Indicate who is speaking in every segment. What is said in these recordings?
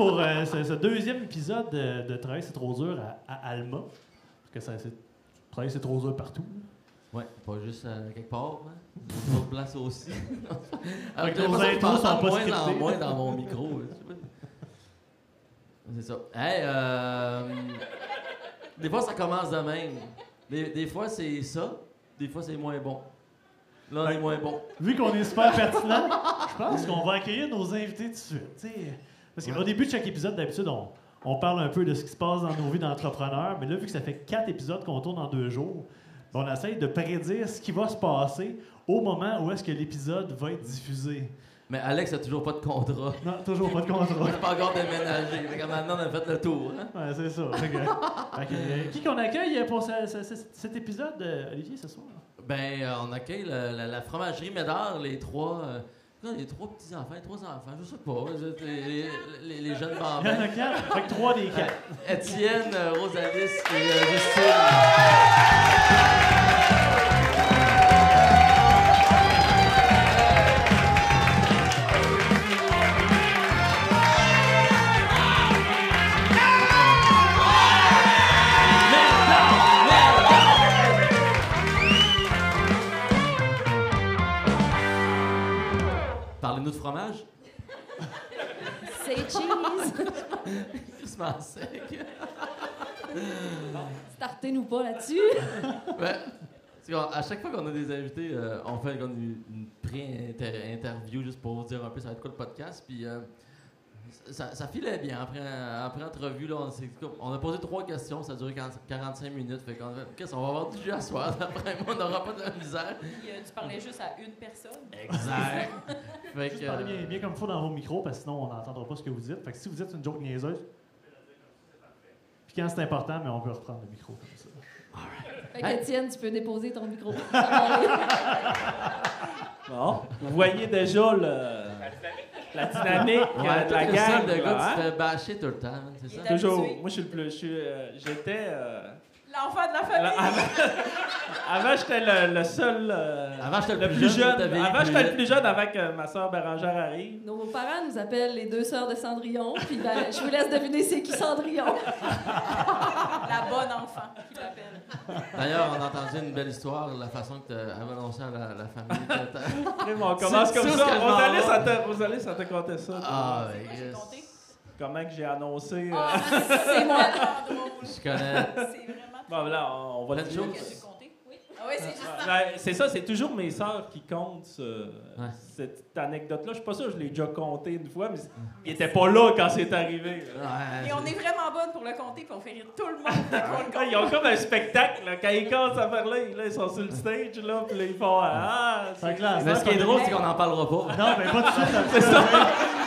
Speaker 1: pour euh, ce, ce deuxième épisode de, de Travail c'est trop dur à, à Alma. Parce que ça, c'est, Travail c'est trop dur partout.
Speaker 2: Ouais, pas juste euh, quelque part, hein. D'autres places aussi. Alors,
Speaker 1: que
Speaker 2: je
Speaker 1: intros sont pas
Speaker 2: moins moins dans mon micro. pas. C'est ça. Hey, euh, des fois, ça commence de même. Des, des fois, c'est ça. Des fois, c'est moins bon. Là, on est
Speaker 1: Ouais.
Speaker 2: moins bon.
Speaker 1: Vu qu'on est super pertinent, je pense qu'on va accueillir nos invités tout de suite. Parce qu'au début de chaque épisode, d'habitude, on, on parle un peu de ce qui se passe dans nos vies d'entrepreneurs. Mais là, vu que ça fait quatre épisodes qu'on tourne en deux jours, ben, on essaye de prédire ce qui va se passer au moment où est-ce que l'épisode va être diffusé.
Speaker 2: Mais Alex a toujours pas de contrat.
Speaker 1: Non, toujours pas de
Speaker 2: On
Speaker 1: contrat.
Speaker 2: n'a pas encore déménagé. Maintenant, on a fait le tour. Hein?
Speaker 1: Ouais, c'est ça. Euh, qui qu'on accueille pour ce- ce- ce- cet épisode, euh, Olivier, ce soir?
Speaker 2: Ben, euh, on accueille le- la, la fromagerie Médard, les trois. euh, non, les trois petits-enfants, les trois enfants, je sais pas. je- Les, les- les jeunes
Speaker 1: Il y en
Speaker 2: bambins.
Speaker 1: a quatre. Fait que trois des quatre.
Speaker 2: Étienne, euh, Rosalis et euh, Justine. Parlez-nous de fromage?
Speaker 3: C'est cheese.
Speaker 2: Crissement sec.
Speaker 3: Startez-nous pas là-dessus.
Speaker 2: Ouais. À chaque fois qu'on a des invités, euh, on fait une, une pré-interview juste pour dire un peu ça va être quoi le podcast. Puis euh, ça, ça filait bien. Après, après entrevue, là, on, a posé trois questions, ça a duré 40 45 minutes. Fait qu'on fait, Qu'est-ce qu'on va avoir du jus à soir. Après moi, on n'aura pas de la misère.
Speaker 4: Puis, euh, tu parlais juste à une personne.
Speaker 2: Exact. fait
Speaker 1: Juste
Speaker 2: que,
Speaker 1: parlez bien,
Speaker 2: euh,
Speaker 1: bien comme il faut dans vos micros, parce que sinon, on n'entendra pas ce que vous dites. Fait que si vous dites une joke niaiseuse, puis quand c'est important, mais on peut reprendre le micro comme ça.
Speaker 3: Fait
Speaker 2: Hey.
Speaker 3: qu'Étienne, tu peux déposer ton micro.
Speaker 5: Bon, vous voyez déjà le, la dynamique
Speaker 2: ouais,
Speaker 5: euh, de
Speaker 2: toi,
Speaker 5: la
Speaker 2: le
Speaker 5: gang.
Speaker 2: seul de gars
Speaker 5: hein?
Speaker 2: qui se fait bâcher tout le temps, c'est ça?
Speaker 5: Toujours. Moi, je suis le plus. je suis, euh, J'étais. euh,
Speaker 4: L'enfant de la famille.
Speaker 5: avant, avant, j'étais le, le seul. euh,
Speaker 2: Avant, j'étais le plus jeune,
Speaker 5: Avant, j'étais le plus jeune avant que ma soeur Bérangère arrive.
Speaker 3: Nos parents nous appellent les deux sœurs de Cendrillon. Puis ben, je vous laisse deviner c'est qui Cendrillon.
Speaker 4: La bonne enfant qui l'appelle.
Speaker 2: D'ailleurs, on a entendu une belle histoire, la façon que tu as annoncé à la, la famille.
Speaker 5: Après, on commence comme ça. Rosalie, ça te, Rosalie, ça te comptait ça. toi?
Speaker 2: Ah, yes.
Speaker 5: Comment que j'ai annoncé. euh,
Speaker 4: Ah, c'est moi. drôle.
Speaker 2: Je connais.
Speaker 4: C'est vraiment
Speaker 5: Bon, là, on, va
Speaker 2: Plein
Speaker 4: Ah c'est juste ça.
Speaker 5: Ben, c'est ça, c'est toujours mes sœurs qui comptent ce-
Speaker 2: Ouais.
Speaker 5: cette anecdote-là. Je suis pas sûr que je l'ai déjà compté une fois, mais ils étaient pas là quand c'est arrivé. là.
Speaker 4: Et on est vraiment bonne pour le compter, puis on fait rire tout le monde dès qu'on le
Speaker 5: Ils ont comme un spectacle, là. quand ils commencent à là, là, ils sont sur le stage, là, puis là, ils font Ah,
Speaker 1: Fait
Speaker 5: c'est
Speaker 1: que là,
Speaker 2: Mais ce qui est drôle, c'est qu'on n'en parlera pas.
Speaker 1: Non, mais pas de suite.
Speaker 5: c'est ça,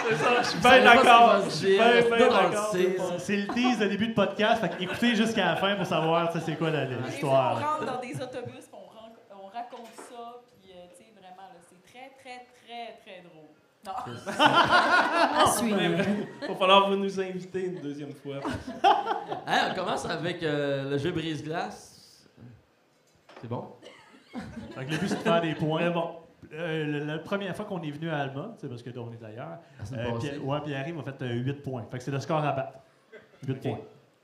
Speaker 5: c'est ça, je suis
Speaker 2: savez
Speaker 5: bien
Speaker 2: pas ce qui
Speaker 5: d'accord. Je suis
Speaker 2: dire,
Speaker 5: bien,
Speaker 2: dans le
Speaker 5: d'accord.
Speaker 1: C'est le tease de début de podcast. Fait que écoutez jusqu'à la fin pour savoir tu sais, c'est quoi la-
Speaker 4: Des fois, on
Speaker 1: l'histoire.
Speaker 4: rentre dans des autobus, puis on, ren- on raconte ça, puis euh, tu sais, vraiment, là, c'est très, très, très, très drôle. Non.
Speaker 3: À
Speaker 5: Ouais,
Speaker 3: suivre.
Speaker 5: ouais. Va falloir vous nous inviter une deuxième fois.
Speaker 2: On commence avec euh, le jeu brise-glace. C'est bon?
Speaker 1: Que le but, c'est de faire des points.
Speaker 5: Mais bon,
Speaker 1: Euh, la, la première fois qu'on est venu à Alma, c'est parce que là, on est d'ailleurs,
Speaker 2: La semaine
Speaker 1: euh. Pierre, ouais, Pierre-Yves a fait 8 points. Fait que c'est le score à battre. 8 points.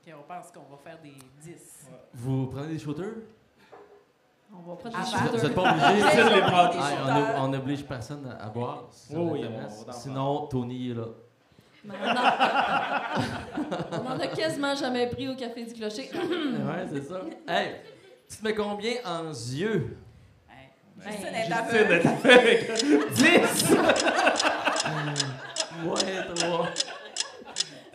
Speaker 4: On pense qu'on va faire des 10.
Speaker 2: Vous prenez des shooters?
Speaker 3: On va prendre
Speaker 4: Ah,
Speaker 3: des
Speaker 4: bah.
Speaker 2: Vous n'êtes pas obligé. Ah, on ob- on n'oblige personne à à boire. si ça
Speaker 5: Oui, on
Speaker 2: Sinon, Tony est là.
Speaker 3: On en- on en a quasiment jamais pris au Café du Clocher.
Speaker 2: ouais, c'est ça. Hey, tu te mets combien en yeux?
Speaker 4: Hey, Justine est
Speaker 5: Justine
Speaker 4: aveugle.
Speaker 5: est avec 10!
Speaker 2: Ouais, trois.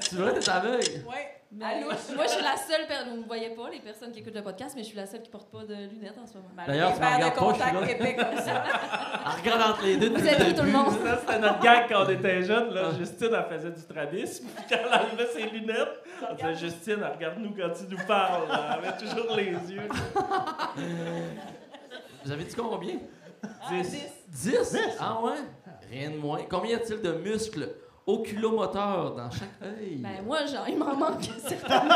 Speaker 2: Tu vois, t'es aveugle?
Speaker 4: Ouais.
Speaker 3: Mais
Speaker 4: Allô?
Speaker 3: moi, je suis la seule personne. Vous ne me voyez pas, les personnes qui écoutent le podcast, mais je suis la seule qui porte pas de lunettes en ce moment.
Speaker 2: D'ailleurs, tu me
Speaker 4: de
Speaker 2: regardes pas, je suis
Speaker 4: contacts
Speaker 2: là.
Speaker 4: épais comme ça.
Speaker 2: Elle regarde entre les deux
Speaker 3: Vous êtes tout le monde?
Speaker 5: Ça, c'était notre gag quand on était jeunes. Là.
Speaker 2: Ah.
Speaker 5: Justine, elle faisait du strabisme. Puis quand elle enlevait ses lunettes, elle disait Justine, regarde-nous quand tu nous parles. Elle avait toujours les yeux.
Speaker 2: Vous avez dit combien?
Speaker 4: Ah,
Speaker 5: 10.
Speaker 2: 10? Ah ouais? Rien de moins. Combien y a-t-il de muscles oculomoteur dans chaque œil.
Speaker 3: Ben moi, genre, il m'en manque certainement.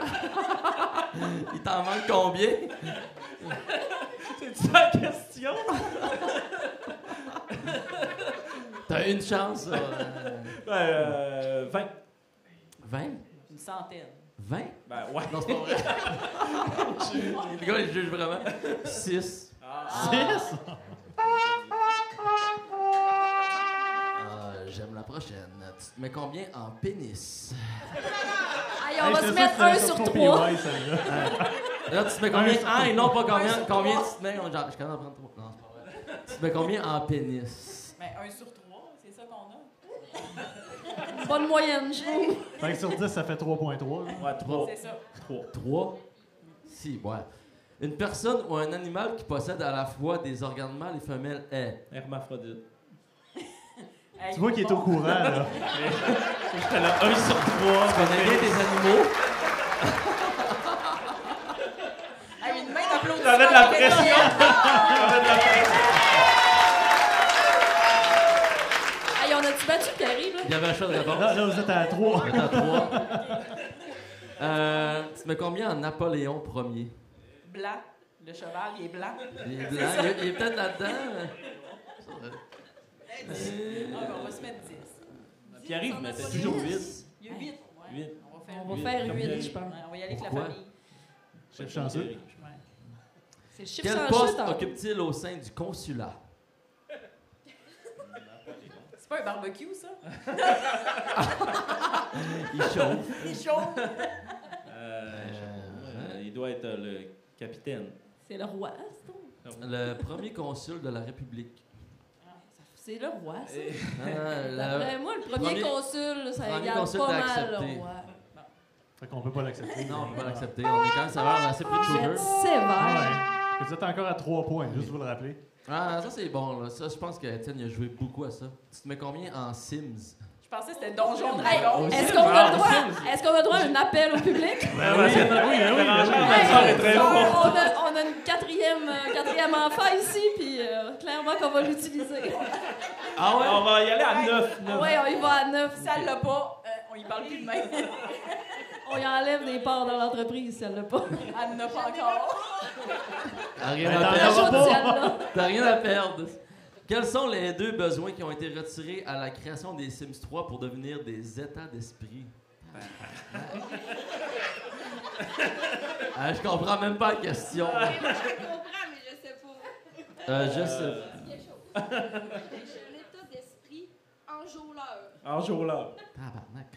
Speaker 2: il t'en manque combien?
Speaker 5: C'est ça la question?
Speaker 2: T'as une chance. Euh...
Speaker 5: Ben, euh, 20.
Speaker 2: 20?
Speaker 4: Une centaine.
Speaker 2: 20?
Speaker 5: Ben ouais.
Speaker 2: Non, c'est pas vrai. le gars, il juge vraiment. 6.
Speaker 1: 6?
Speaker 2: Ah. J'aime la prochaine. Tu te mets combien en pénis?
Speaker 3: Allez, on
Speaker 1: Hey,
Speaker 3: va se mettre un sur trois.
Speaker 1: PY.
Speaker 2: Là, tu te mets combien? Ah, et non, pas combien? Combien tu te mets? Genre, je suis d'en prendre trois. Non, c'est pas vrai. Tu te mets combien en pénis?
Speaker 4: Mais un sur trois, c'est ça qu'on a.
Speaker 3: Bonne moyenne, je trouve.
Speaker 1: Fait que sur 10, ça fait 3.3. là.
Speaker 5: Ouais, 3.
Speaker 4: C'est ça.
Speaker 5: 3.
Speaker 2: 3? Si, ouais. Une personne ou un animal qui possède à la fois des organes mâles et femelles est?
Speaker 5: Hermaphrodite.
Speaker 4: Hey,
Speaker 1: Tu vois qu'il est au courant, là.
Speaker 5: J'étais là, 1 sur 3.
Speaker 2: Tu connais bien des animaux?
Speaker 4: Hey, une main d'applaudissement.
Speaker 5: J'avais de la pression. J'avais de la pression.
Speaker 3: Hey, on a-tu battu Pierre-Yves, là?
Speaker 2: Il y avait un choix de réponse.
Speaker 1: Là, là, vous êtes à 3.
Speaker 2: On est à 3. Euh, tu mets combien en Napoléon Ier?
Speaker 4: Blanc. Le cheval, il est blanc.
Speaker 2: Il est blanc. Il est peut-être là-dedans.
Speaker 4: Ah, ben, on va se mettre 10.
Speaker 5: Pierre-Yves mettait toujours 8.
Speaker 4: Il y a 8.
Speaker 5: Huit.
Speaker 4: On va faire
Speaker 3: On va
Speaker 5: Huit,
Speaker 3: faire
Speaker 5: comme
Speaker 3: 8,
Speaker 5: Pierre-Yves.
Speaker 3: je pense.
Speaker 4: Ouais, on va y aller avec la
Speaker 2: Pourquoi?
Speaker 4: famille.
Speaker 1: Chef chanceux?
Speaker 4: Ouais.
Speaker 3: C'est le chiffre
Speaker 2: Quel poste occupe-t-il au sein du consulat?
Speaker 4: C'est pas un barbecue, ça?
Speaker 2: Il chauffe.
Speaker 4: Il chaud.
Speaker 5: Euh, euh, il doit être euh, le capitaine.
Speaker 3: C'est le roi, c'est tout.
Speaker 2: Le premier consul de la République.
Speaker 3: C'est le roi, ça.
Speaker 2: Ah,
Speaker 3: moi, le premier,
Speaker 2: premier-
Speaker 3: consul, ça
Speaker 2: premier consul
Speaker 3: pas mal
Speaker 2: accepté.
Speaker 3: le roi.
Speaker 1: Fait qu'on peut pas l'accepter.
Speaker 2: Non, on peut pas l'accepter. On est quand même sévère, on a assez peu de
Speaker 3: Vous êtes
Speaker 2: sugar.
Speaker 1: Ah
Speaker 3: sévère.
Speaker 1: ouais. Vous êtes encore à 3 points, juste vous le rappeler.
Speaker 2: Ah, ça c'est bon, là. Ça, je pense que Étienne il a joué beaucoup à ça. Tu te mets combien en Sims?
Speaker 4: Je pensais que c'était Donjon Dragon.
Speaker 3: Est-ce qu'on a le droit, est-ce qu'on a le droit à un appel au public?
Speaker 5: Ben, oui, oui, oui,
Speaker 3: on, a, on a une quatrième, euh, quatrième enfant ici, puis euh, clairement qu'on va l'utiliser.
Speaker 2: Ah ouais?
Speaker 5: On va y aller à 9.
Speaker 3: Ouais, on y va à neuf.
Speaker 4: Si elle l'a pas, euh, on y parle plus de même.
Speaker 3: On y enlève des parts dans l'entreprise si elle l'a pas.
Speaker 4: Elle n'en a pas encore.
Speaker 2: T'as rien à perdre. T'as rien à perdre. Quels sont les deux besoins qui ont été retirés à la création des Sims 3 pour devenir des états d'esprit? Ah, je comprends même pas la question.
Speaker 6: Je comprends, mais je sais pas.
Speaker 2: Euh, je sais.
Speaker 6: Quelque chose. L'état d'esprit enjôleur.
Speaker 5: En jour là.
Speaker 2: Tabarnak.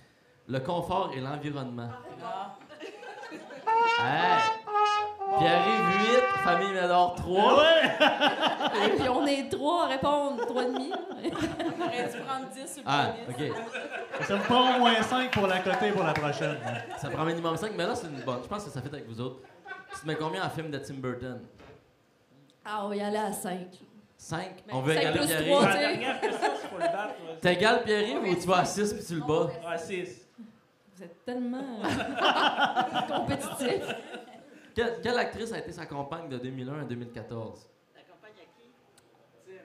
Speaker 2: Le confort et l'environnement.
Speaker 4: Ah.
Speaker 2: Hey! Pierre-Yves 8, famille Médor 3.
Speaker 3: Et puis on est trois à répondre, trois et demi.
Speaker 4: On aurait dû prendre 10 sur le
Speaker 2: Ah, ok.
Speaker 1: Ça vous prend au moins 5 pour la coter pour la prochaine.
Speaker 2: Ça prend minimum 5, mais là c'est une bonne. Je pense que ça fait avec vous autres. Tu te mets combien en film de Tim Burton?
Speaker 3: Ah, on va y aller à cinq.
Speaker 2: 5?
Speaker 3: Mais
Speaker 2: On veut
Speaker 3: cinq
Speaker 2: égaler
Speaker 3: plus
Speaker 2: Pierre-Yves.
Speaker 3: trois, tu sais.
Speaker 5: dernière question, c'est pour le battre. ouais.
Speaker 2: T'égales Pierre-Yves ou tu vas à 6 puis tu le bats?
Speaker 5: Ouais, 6.
Speaker 3: Vous êtes tellement compétitif.
Speaker 2: Quelle, quelle actrice a été sa compagne de 2001 à 2014?
Speaker 6: La campagne à qui?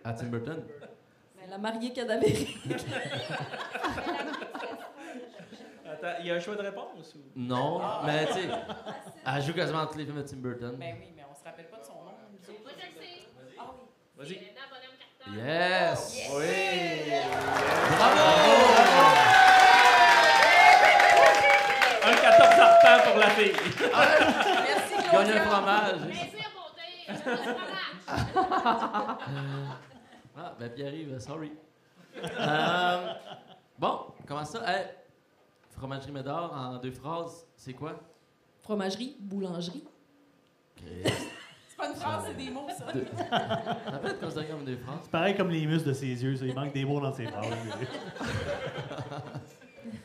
Speaker 2: À Tim Burton?
Speaker 3: Ben, la mariée cadavérique.
Speaker 5: Attends, il y a un choix de réponse ou?
Speaker 2: Non, mais tu sais, elle joue quasiment tous les films de Tim Burton.
Speaker 4: Ben oui, mais on se rappelle pas de son nom.
Speaker 6: Moi, je le sais.
Speaker 4: Ah oui.
Speaker 5: Vas-y.
Speaker 6: Elena Bonhomme Carter.
Speaker 2: Yes!
Speaker 5: Oui!
Speaker 2: Bravo!
Speaker 5: Un 14 sortant pour la fille.
Speaker 2: Gagne un fromage.
Speaker 6: Plaisir, beauté. Je te fromage.
Speaker 2: Ah, ben Pierre-Yves, sorry. Euh, bon, comment ça? Hey, fromagerie Médor, en deux phrases, c'est quoi?
Speaker 3: Fromagerie, boulangerie.
Speaker 4: C'est pas une phrase, c'est des mots, ça.
Speaker 2: Deux. Ça peut être considéré comme phrases.
Speaker 1: C'est pareil comme les muscles de ses yeux, ça, il manque des mots dans ses phrases.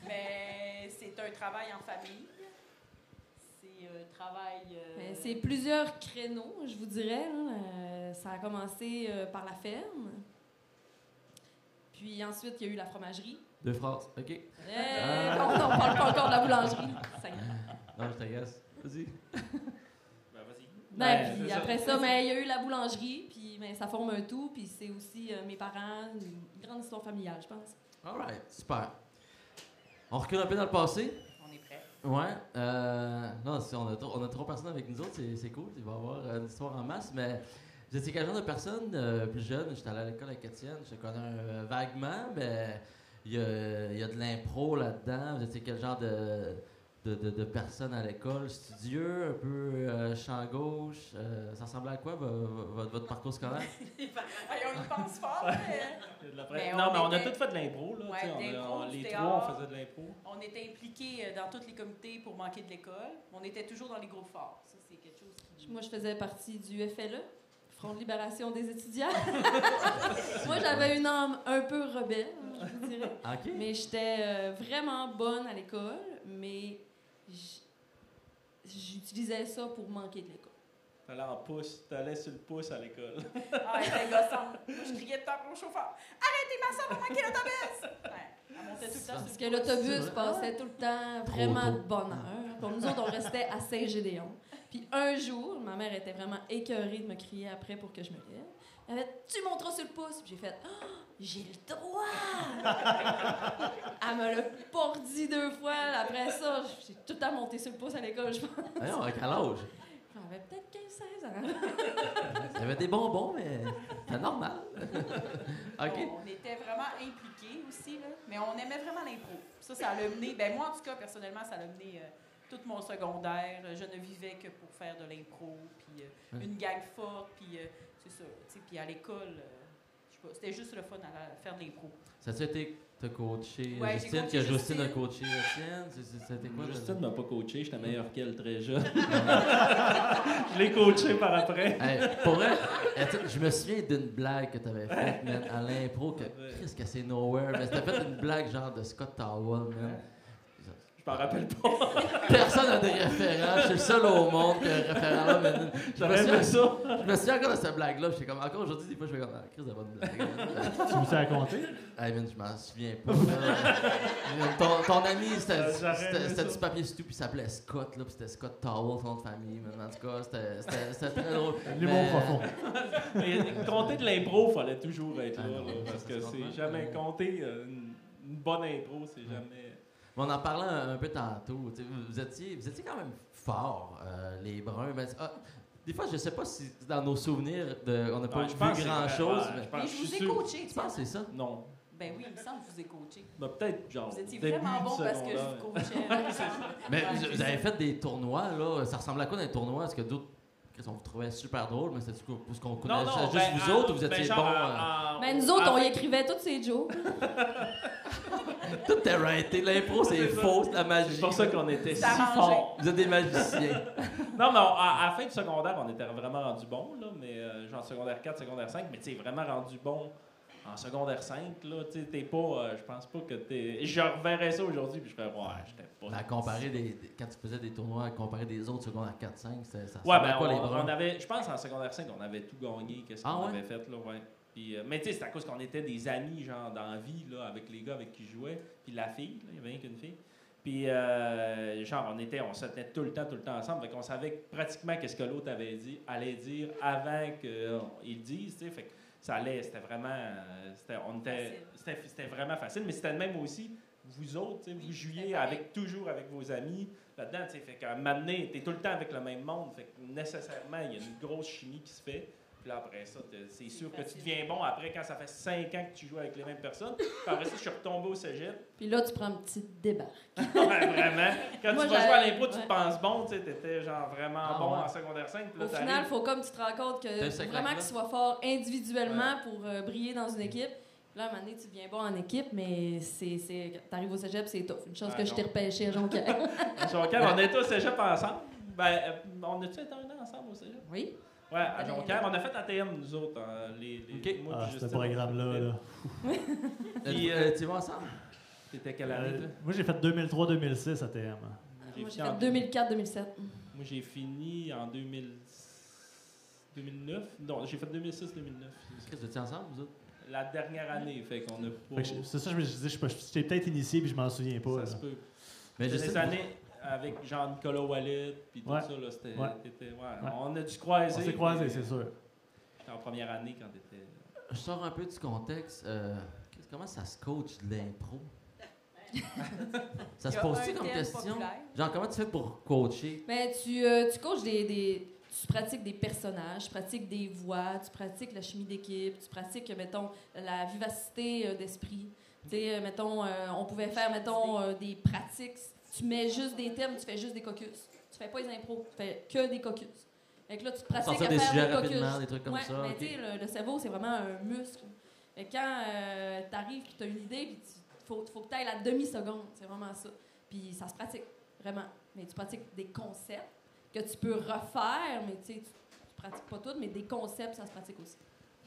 Speaker 4: Mais c'est un travail en famille. Travail. euh,
Speaker 3: C'est plusieurs créneaux, je vous dirais. hein. Euh, ça a commencé euh, par la ferme. Puis ensuite, il y a eu la fromagerie.
Speaker 2: Deux phrases, ok.
Speaker 3: Eh,
Speaker 2: Ah.
Speaker 3: non, non, on parle pas encore de la boulangerie. Ça y est.
Speaker 2: Non, je t'agace. Vas-y.
Speaker 5: Ben, vas-y.
Speaker 3: Ben,
Speaker 5: Ben,
Speaker 3: puis après
Speaker 5: ça.
Speaker 3: ça, ben, il y a eu la boulangerie, puis ben, ça forme un tout, puis c'est aussi euh, mes parents, une grande histoire familiale, je pense.
Speaker 2: Alright, super. On recule un peu dans le passé.
Speaker 4: On est prêt.
Speaker 2: Ouais. Euh, non, si on, a on a trop personnes avec nous autres, c'est, cool. Il va y avoir une histoire en masse, mais étiez quel genre de personne euh, plus jeune? J'étais allé à l'école avec Étienne, je connais euh, vaguement, mais il y a, y a de l'impro là-dedans. Vous étiez quel genre de, de, de, de personne à l'école? Studieux, un peu euh, champ gauche? euh, ça ressemblait à quoi, vo- vo- votre, votre parcours scolaire?
Speaker 4: Hey, on y pense fort. mais
Speaker 5: la
Speaker 4: Mais
Speaker 5: non,
Speaker 4: on
Speaker 5: mais on a tout fait de l'impro. Là,
Speaker 4: Ouais,
Speaker 5: tu sais, on les trois, on faisait de l'impro.
Speaker 4: On était impliqués euh, dans tous les comités pour manquer de l'école. On était toujours dans les groupes forts. Ça, c'est quelque chose qui...
Speaker 3: Moi, je faisais partie du FLE, Front de libération des étudiants. Moi, j'avais une âme un peu rebelle, je vous dirais.
Speaker 2: OK.
Speaker 3: Mais j'étais euh, vraiment bonne à l'école, mais j'utilisais ça pour manquer de l'école.
Speaker 5: T'allais en pouce, t'allais sur le pouce à l'école.
Speaker 4: Ah, elle était gossante. Moi, je criais tout le temps au chauffeur. Arrêtez ma soeur pour manquer l'autobus! Ouais, elle montait tout le temps
Speaker 3: Parce que l'autobus passait tout le temps vraiment de bonne heure. Puis nous autres, on restait à Saint-Gédéon. Puis un jour, ma mère était vraiment écœurée de me crier après pour que je me lève. Elle avait dit, Tu monteras sur le pouce. J'ai fait Ah, J'ai le droit! Elle me l'a pas dit deux fois. Après ça, j'ai tout le temps monté sur le pouce à l'école, je pense.
Speaker 2: Voyons, à quel âge?
Speaker 3: J'avais peut-être 15-16 ans.
Speaker 2: Avait des bonbons, mais c'est normal.
Speaker 4: On était vraiment impliqués aussi, là. mais on aimait vraiment l'impro. Ça, ça l'a mené, ben moi en tout cas, personnellement, ça l'a mené euh, tout mon secondaire. Je ne vivais que pour faire de l'impro, puis euh, une gang forte, puis euh, c'est ça. Puis à l'école, euh, c'était juste le fun à faire de l'impro.
Speaker 2: Ça a-tu été te coacher
Speaker 4: Ouais, j'ai
Speaker 2: Justine,
Speaker 4: coaché
Speaker 2: que Justine a
Speaker 4: Justine.
Speaker 2: coaché c'est- C'était quoi? le-
Speaker 5: Justine m'a pas coaché, j'étais meilleur qu'elle très jeune. je l'ai coaché par après.
Speaker 2: Hey, pour vrai, je me souviens d'une blague que t'avais faite, man, à l'impro, que
Speaker 5: Ouais.
Speaker 2: qu'est-ce que c'est nowhere, mais t'as fait une blague genre de Scott Towell, man.
Speaker 5: Je m'en rappelle pas.
Speaker 2: Personne n'a de référent, je suis le seul au monde qui a un référent là, mais je me,
Speaker 5: J'aurais aimé
Speaker 2: souviens,
Speaker 5: ça.
Speaker 2: je me souviens encore de cette blague-là, j'étais comme, encore aujourd'hui, des fois, je fais comme, ah, Chris, de bonne blague. man.
Speaker 1: Tu me sais raconter?
Speaker 2: Hey, man, je m'en souviens pas. ton, ton ami, c'était
Speaker 5: Euh,
Speaker 2: du papier tout, puis il s'appelait Scott, là, puis c'était Scott Towell, son nom de famille, man. En tout cas, c'était- c'était c'était très drôle.
Speaker 1: L'humour
Speaker 2: Mais-
Speaker 1: profond.
Speaker 5: Mais compter de l'impro, fallait toujours être là.
Speaker 2: Ah non,
Speaker 5: là, parce que c'est jamais compter euh, une, une bonne impro, c'est jamais.
Speaker 2: Mais on en parlait un, un peu tantôt. Vous, étiez, vous étiez quand même forts, euh, les Bruns. Mais, ah, des fois, je sais pas si dans nos souvenirs, de, on n'a pas
Speaker 5: Ouais,
Speaker 2: vu
Speaker 5: c'est
Speaker 2: grand-chose. mais
Speaker 5: je pense-
Speaker 4: Mais
Speaker 5: je
Speaker 4: je vous ai
Speaker 5: sûr.
Speaker 4: coaché,
Speaker 2: tu penses que c'est ça?
Speaker 5: Non.
Speaker 4: Ben oui, il me semble que je vous ai coaché.
Speaker 5: Ben, peut-être, genre.
Speaker 4: Vous étiez
Speaker 5: début
Speaker 4: vraiment bon parce que je vous coachais.
Speaker 2: Mais vous,
Speaker 4: c'est
Speaker 2: avez fait des tournois, là. Ça ressemblait à quoi dans les tournois? Est-ce que d'autres. Chris, on vous trouvait super drôle, mais c'était parce qu'on
Speaker 5: Non,
Speaker 2: connaissait
Speaker 5: non,
Speaker 2: juste
Speaker 5: ben,
Speaker 2: vous autres ou vous
Speaker 5: ben,
Speaker 2: étiez
Speaker 5: genre,
Speaker 2: bons?
Speaker 5: en-
Speaker 2: euh,
Speaker 5: en-
Speaker 3: Ben, nous autres, on y écrivait tous ces jokes.
Speaker 2: Tout est raté. L'impro, c'est
Speaker 5: C'est ça.
Speaker 2: faux, la magie.
Speaker 5: C'est pour ça qu'on était si forts.
Speaker 2: Vous êtes des magiciens.
Speaker 5: Non, mais on- à, à la fin du secondaire, on était vraiment rendu bon, là, mais euh, genre secondaire 4, secondaire 5, mais tu sais, vraiment rendu bon en secondaire 5, là, tu sais, t'es pas, euh, je pense pas que t'es... Je reverrais ça aujourd'hui, puis je ferais, ouais, j'étais pas...
Speaker 2: À comparer des, des- quand tu faisais des tournois, à comparer des autres secondaires 4-5, c'était- ça
Speaker 5: Ouais, ben,
Speaker 2: les
Speaker 5: on,
Speaker 2: Bruns?
Speaker 5: on avait, je pense en secondaire 5, on avait tout gagné, qu'est-ce qu'on
Speaker 2: Ah ouais?
Speaker 5: avait fait, là, ouais. Puis, euh, mais tu sais, c'est à cause qu'on était des amis, genre, dans la vie, là, avec les gars avec qui je jouais, puis la fille, là, il y avait rien qu'une fille. Puis, euh, genre, on était, on se tenait tout le temps, tout le temps ensemble, fait qu'on savait pratiquement qu'est-ce que l'autre avait dit, allait dire avant qu'il le dise, tu sais, fait que ça allait, c'était vraiment, euh, c'était, on était,
Speaker 4: Facile.
Speaker 5: c'était, c'était vraiment facile, mais c'était le même aussi, vous autres, vous
Speaker 4: Oui,
Speaker 5: jouiez avec, toujours avec vos amis, là-dedans, tu sais, fait qu'à un moment donné, t'es tout le temps avec le même monde, fait que nécessairement, il y a une grosse chimie qui se fait. Puis là, après ça, c'est sûr que tu deviens bon après quand ça fait cinq ans que tu joues avec les mêmes personnes. Puis après ça, je suis retombé au cégep.
Speaker 3: Puis là, tu prends un petit débat.
Speaker 5: Ouais, vraiment. Quand
Speaker 3: Moi,
Speaker 5: tu vas jouer à l'impro, tu te penses bon, tu sais, t'étais genre vraiment
Speaker 2: Ah,
Speaker 5: bon
Speaker 2: ouais.
Speaker 5: en secondaire 5. Puis là,
Speaker 3: Au final, il faut comme tu te rends compte que faut vraiment que tu sois fort individuellement pour euh, briller dans une équipe. Là, à un moment donné, tu deviens bon en équipe, mais c'est, c'est, t'arrives au cégep, c'est tough. Une chose
Speaker 5: Ah,
Speaker 3: que je t'ai repêché à Jonquière.
Speaker 5: À Jonquière, on était au cégep ensemble. Ben, euh, on a-tu été un an ensemble au cégep?
Speaker 3: oui.
Speaker 5: Ouais, à Jonquière. On a fait ATM, nous autres. hein, les, les,
Speaker 2: Ok.
Speaker 5: moi,
Speaker 1: Ah, ce programme-là. Là.
Speaker 5: Puis,
Speaker 2: Euh,
Speaker 5: euh,
Speaker 2: tu vas ensemble?
Speaker 5: T'étais quelle année,
Speaker 1: Euh,
Speaker 5: toi?
Speaker 1: moi, j'ai fait 2003-2006 à TM.
Speaker 3: Moi, j'ai fait 2004-2007.
Speaker 5: Moi, j'ai fini en 2000... 2009. Non, j'ai fait 2006-2009.
Speaker 2: Chris, vous étiez ensemble, vous autres?
Speaker 5: La dernière année, fait qu'on a pas...
Speaker 1: Que C'est ça, je me disais, je sais pas, j'étais peut-être initié puis je m'en souviens pas.
Speaker 5: ça
Speaker 1: là.
Speaker 5: se peut.
Speaker 2: Mais je sais
Speaker 5: années avec Jean-Nicolas Wallet, puis tout
Speaker 1: Ouais.
Speaker 5: ça, là, c'était...
Speaker 1: Ouais.
Speaker 5: t'étais- ouais,
Speaker 1: Ouais.
Speaker 5: On a dû se croiser.
Speaker 1: On s'est croisés, c'est sûr.
Speaker 5: J'étais en première année quand t'étais...
Speaker 2: Je sors un peu du contexte. euh, comment ça se coach de l'impro? ça se pose-tu comme question?
Speaker 4: populaire.
Speaker 2: Genre, comment tu fais pour coacher?
Speaker 3: Mais tu, euh, tu coaches des, des- tu pratiques des personnages, tu pratiques des voix, tu pratiques la chimie d'équipe, tu pratiques, mettons, la vivacité euh, d'esprit. Tu sais, euh, mettons, euh, on pouvait faire, mettons, euh, des pratiques. Tu mets juste des thèmes, tu fais juste des caucus. Tu fais pas les impros, tu fais que des caucus. Fait que là, tu te pratiques à
Speaker 2: des
Speaker 3: faire
Speaker 2: sujets
Speaker 3: des caucus.
Speaker 2: rapidement, des trucs comme
Speaker 3: ouais,
Speaker 2: ça.
Speaker 3: mais tu sais, le, le cerveau, c'est vraiment un muscle. Et quand tu arrives et tu as une idée, puis il faut, faut que tu ailles la demi-seconde. C'est vraiment ça. Puis ça se pratique, vraiment. Mais tu pratiques des concepts que tu peux refaire, mais tu sais, tu pratiques pas tout, mais des concepts, ça se pratique aussi.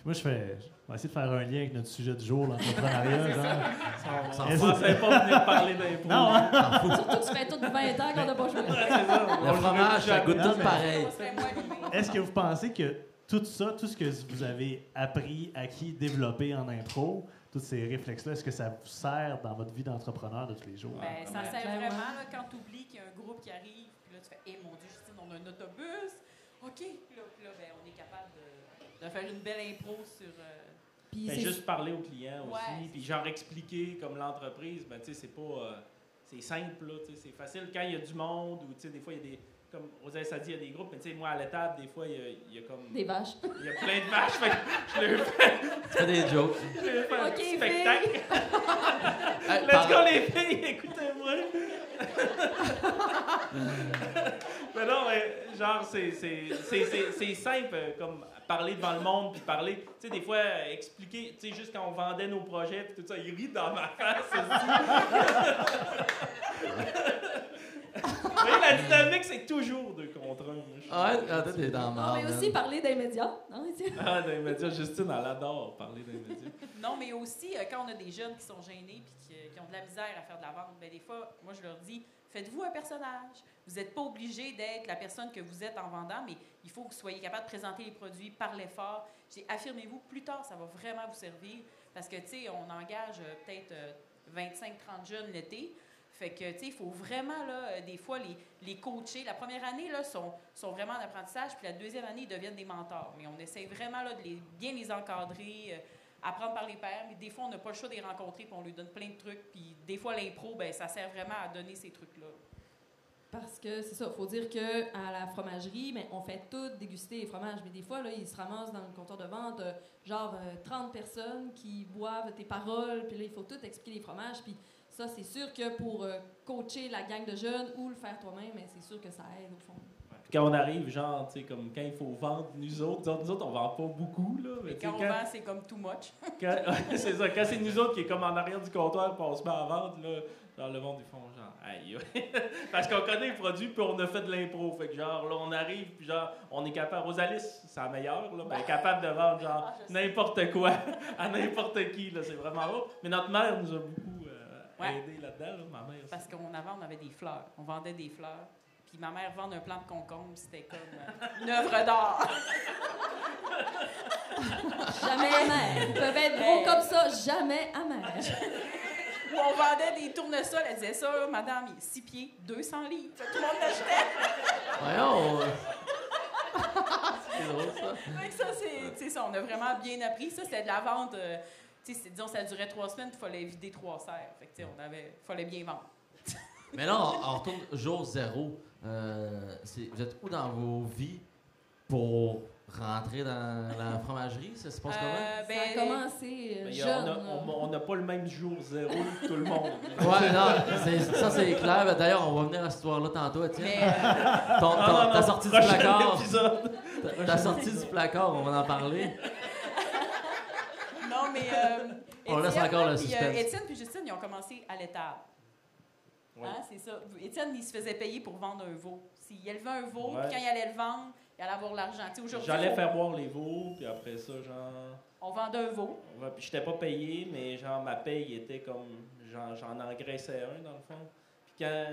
Speaker 1: Moi, je fais. On va essayer de faire un lien avec notre sujet du jour, l'entrepreneuriat. genre.
Speaker 5: On pensait pas venir parler d'impôts.
Speaker 1: Non, hein?
Speaker 3: Surtout que ça fait tout 20 ans qu'on n'a pas joué.
Speaker 5: Ouais, c'est ça. On
Speaker 2: Le fromage, ça goûte tout pareil.
Speaker 4: Ça.
Speaker 1: Est-ce que vous pensez que tout ça, tout ce que vous avez appris, acquis, développé en impro, tous ces réflexes-là, est-ce que ça vous sert dans votre vie d'entrepreneur de tous les jours?
Speaker 4: Ben, ça sert vraiment là, quand tu oublies qu'il y a un groupe qui arrive, puis là, tu fais, hé mon Dieu, Justine, on a un autobus. OK. Puis là, puis là, ben, on est capable de, de faire une belle impro sur. euh,
Speaker 3: Puis
Speaker 5: Ben, juste parler aux clients aussi, puis genre expliquer comme l'entreprise, ben tu sais, c'est pas. euh, c'est simple, là, tu sais, c'est facile. Quand il y a du monde, ou tu sais, des fois, il y a des. Comme Rosalie ça dit, il y a des groupes, mais tu sais, moi, à l'étable, des fois, il y a, il y a comme.
Speaker 3: des vaches.
Speaker 5: Il y a plein de vaches, fait que je leur fais,
Speaker 2: Tu fais des jokes.
Speaker 5: je leur fais un petit spectacle.
Speaker 2: Hey,
Speaker 5: Let's go, les filles, écoutez-moi. mais non, mais genre, c'est, c'est, c'est, c'est, c'est simple, euh, comme parler devant le monde, puis parler, tu sais, des fois, euh, expliquer, tu sais, juste quand on vendait nos projets, puis tout ça, ils rient dans ma face aussi. Vous voyez, la dynamique, c'est toujours deux contre un.
Speaker 2: Ah Ouais, ah, toi, t'es dans man.
Speaker 3: aussi parler des médias. Non, Étienne?
Speaker 5: Ah, médias, Justine, elle adore parler les médias.
Speaker 4: Non, mais aussi, euh, quand on a des jeunes qui sont gênés puis qui, euh, qui ont de la misère à faire de la vente, ben, des fois, moi, je leur dis faites-vous un personnage. Vous n'êtes pas obligé d'être la personne que vous êtes en vendant, mais il faut que vous soyez capable de présenter les produits par l'effort. Affirmez-vous, plus tard, ça va vraiment vous servir parce que, tu sais, on engage euh, peut-être 25-30 jeunes l'été. Fait que, tu sais, il faut vraiment, là, euh, des fois, les, les coacher. La première année, là, sont, sont vraiment en apprentissage, puis la deuxième année, ils deviennent des mentors. Mais on essaie vraiment, là, de les, bien les encadrer, euh, apprendre par les pairs. Mais des fois, on n'a pas le choix de les rencontrer, puis on lui donne plein de trucs. Puis des fois, l'impro, ben, ça sert vraiment à donner ces trucs-là.
Speaker 3: Parce que c'est ça, faut dire que à la fromagerie, mais on fait tout déguster les fromages. Mais des fois, là, ils se ramassent dans le comptoir de vente, euh, genre euh, 30 personnes qui boivent tes paroles, puis là, il faut tout expliquer les fromages. Puis ça, c'est sûr que pour euh, coacher la gang de jeunes ou le faire toi-même, mais c'est sûr que ça aide au fond.
Speaker 5: Puis quand on arrive, genre, tu sais, comme quand il faut vendre, nous autres, nous autres, on vend pas beaucoup, là. mais
Speaker 4: quand on vend, c'est comme too much.
Speaker 5: Quand, c'est ça. Quand c'est nous autres qui est comme en arrière du comptoir puis on se met à vendre, là, genre le monde, ils font genre, aïe. Parce qu'on connaît les produits puis on a fait de l'impro. Fait que genre, là, on arrive puis genre, on est capable. Rosalis, c'est la meilleure, là, est capable de vendre genre
Speaker 4: Ah,
Speaker 5: n'importe quoi à n'importe qui, là. C'est vraiment beau. Mais notre mère nous a beaucoup euh,
Speaker 4: Ouais.
Speaker 5: aidé là-dedans, là, ma mère.
Speaker 4: Parce qu'on avant, on avait des fleurs. On vendait des fleurs. Puis ma mère vendre un plant de concombre, c'était comme euh, une œuvre d'art.
Speaker 3: Jamais amère. Ils peuvent être gros comme ça, jamais amère.
Speaker 4: Ou on vendait des tournesols. Elle disait ça, là, madame, il est 6 pieds, 200 livres. Tout le monde l'achetait.
Speaker 2: Voyons. c'est drôle, ça.
Speaker 4: Fait que ça, c'est ça. On a vraiment bien appris. Ça, c'était de la vente. euh, tu sais, c'est- disons, ça durait trois semaines, il fallait vider trois serres. Fait que, tu sais, on avait, fallait bien vendre.
Speaker 2: Mais là, on, on retourne jour zéro. Euh, c'est- vous êtes où dans vos vies pour rentrer dans la fromagerie? Ça se passe comment?
Speaker 4: Euh,
Speaker 3: ça a commencé euh,
Speaker 5: Ben,
Speaker 3: jeune.
Speaker 5: on n'a pas le même jour zéro que tout le monde.
Speaker 2: Ouais, non, c'est- ça c'est clair. D'ailleurs, on va venir à cette histoire-là tantôt, Étienne.
Speaker 4: Euh,
Speaker 2: Ton-
Speaker 5: Non,
Speaker 2: ton-
Speaker 5: non, non,
Speaker 2: ta sortie du placard. Ta- Ta sortie du placard, on va en parler.
Speaker 4: non, mais. euh,
Speaker 2: On laisse
Speaker 4: Étienne,
Speaker 2: encore le
Speaker 4: puis, euh,
Speaker 2: suspense.
Speaker 4: Étienne et Justine, ils ont commencé à l'étable.
Speaker 5: Ouais.
Speaker 4: Hein, c'est ça. Étienne, il se faisait payer pour vendre un veau. S'il élevait un veau,
Speaker 5: Ouais.
Speaker 4: puis quand il allait le vendre, il allait avoir l'argent.
Speaker 5: J'allais faire boire les veaux, puis après ça, genre.
Speaker 4: on vendait un veau.
Speaker 5: Ouais, puis j'étais pas payé, mais genre ma paye était comme. Genre, j'en engraissais un dans le fond. Puis quand.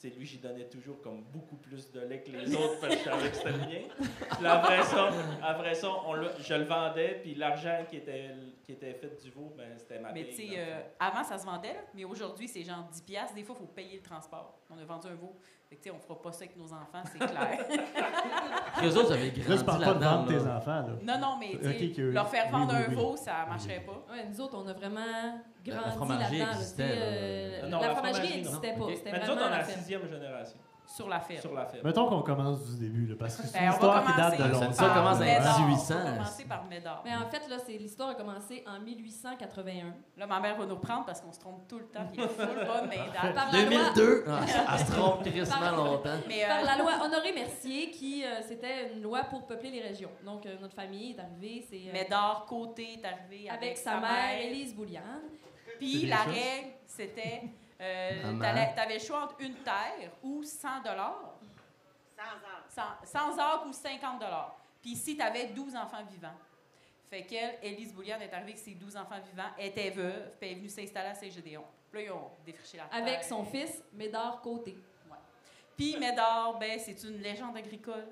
Speaker 5: Sais, lui, j'y donnais toujours comme beaucoup plus de lait que les autres parce que je savais que c'était le mien. Puis après ça, après ça on le- je le vendais, puis l'argent qui était, qui était fait du veau, ben, c'était ma
Speaker 4: Mais tu sais, euh, avant, ça se vendait, là, mais aujourd'hui, c'est genre 10 piastres. Des fois, il faut payer le transport. On a vendu un veau. Fait que, tu sais, on fera pas ça avec nos enfants, c'est clair.
Speaker 2: Eux autres, vous avez
Speaker 1: Là, je
Speaker 2: grandi
Speaker 1: parle pas de vendre tes enfants, là.
Speaker 4: non, non, mais tu sais,
Speaker 1: Ok, que-
Speaker 4: leur faire
Speaker 1: oui,
Speaker 4: vendre
Speaker 1: oui,
Speaker 4: un
Speaker 1: oui.
Speaker 4: veau, ça marcherait pas.
Speaker 3: Ouais, nous autres, on a vraiment
Speaker 2: La
Speaker 3: grandi
Speaker 2: fromagerie
Speaker 3: là-dedans. là,
Speaker 2: existait,
Speaker 3: tu sais,
Speaker 2: là.
Speaker 3: euh,
Speaker 5: Non,
Speaker 3: la,
Speaker 5: la
Speaker 3: fromagerie
Speaker 5: fromagerie,
Speaker 3: n'existait pas.
Speaker 2: Ok.
Speaker 3: C'était
Speaker 5: Mais nous
Speaker 3: vraiment
Speaker 5: autres, on est
Speaker 3: la
Speaker 5: la sixième génération.
Speaker 4: Sur la ferme.
Speaker 5: sur la ferme.
Speaker 1: Mettons qu'on commence du début, là, parce que c'est
Speaker 4: Ben,
Speaker 1: une histoire qui date de longtemps.
Speaker 2: Ça commence en
Speaker 4: Médard.
Speaker 2: 1800.
Speaker 4: On va commencer par Médard.
Speaker 3: Mais en fait, là, c'est l'histoire a commencé en 1881.
Speaker 4: Là, ma mère va nous reprendre parce qu'on se trompe tout le temps. puis Il est full bonne, Médard.
Speaker 3: Par la loi,
Speaker 2: 2002, ah, elle se trompe crissement
Speaker 3: Par-
Speaker 2: longtemps.
Speaker 4: Mais, euh,
Speaker 3: par la loi Honoré-Mercier, qui euh, c'était une loi pour peupler les régions. Donc, euh, notre famille est arrivée, c'est euh,
Speaker 4: Médard Côté est arrivé avec,
Speaker 3: avec sa mère, Élise Bouliane.
Speaker 4: Puis la règle, c'était euh, t'allais- t'avais le choix entre une terre ou 100 dollars? 100 100 arcs ou 50 dollars. Puis ici, tu avais 12 enfants vivants. Fait qu'elle, Élise Bouliane, est arrivée avec ses 12 enfants vivants, elle était veuve, puis elle est venue s'installer à Saint-Gédéon. Puis là, ils ont défriché la terre.
Speaker 3: Avec son fils, Médard Côté.
Speaker 4: Puis Médard, ben, c'est une légende agricole.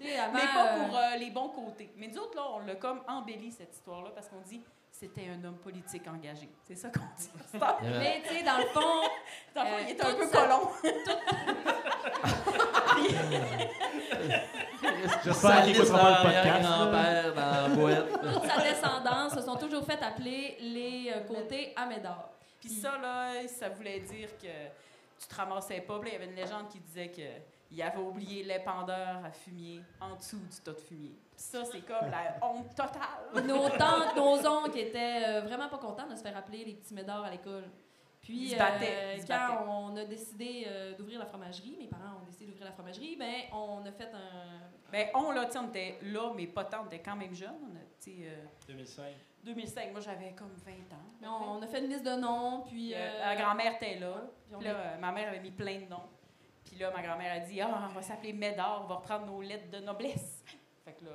Speaker 3: Tu avant,
Speaker 4: Mais pas
Speaker 3: euh,
Speaker 4: pour euh, les bons côtés. Mais nous autres, là, on l'a comme embelli, cette histoire-là, parce qu'on dit c'était un homme politique engagé. C'est ça qu'on dit.
Speaker 3: Mais, tu sais, dans le fond,
Speaker 4: dans le fond,
Speaker 3: Euh,
Speaker 4: il était un
Speaker 3: toute
Speaker 4: peu colon.
Speaker 1: J'espère qu'il écoutera pas le podcast, là.
Speaker 2: grand-père dans la boîte.
Speaker 3: toute sa descendance se sont toujours fait appeler les euh, Côtés à Médard.
Speaker 4: Puis ça, là, ça voulait dire que tu te ramassais pas. Il y avait une légende qui disait que il avait oublié l'épandeur à fumier en dessous du tas de fumier. Puis ça, c'est comme la honte totale.
Speaker 3: Nos tantes, nos oncles étaient euh, vraiment pas contents de se faire appeler les petits Médards à l'école. Puis,
Speaker 4: se battaient,
Speaker 3: euh, quand
Speaker 4: battaient.
Speaker 3: on a décidé euh, d'ouvrir la fromagerie, mes parents ont décidé d'ouvrir la fromagerie, ben, on a fait un.
Speaker 4: Ben, on, là, tu sais, on était là, mais pas tant, on était quand même jeunes. On a, tu sais, euh,
Speaker 5: 2005.
Speaker 4: 2005, moi, j'avais comme 20 ans.
Speaker 3: mais on, on a fait une liste de noms, puis.
Speaker 4: Euh,
Speaker 3: euh,
Speaker 4: la grand-mère était là.
Speaker 3: puis
Speaker 4: là, ma mère avait mis plein de noms. Puis là, ma grand-mère a dit Ah, on va s'appeler Médard, on va reprendre nos lettres de noblesse. Fait que là,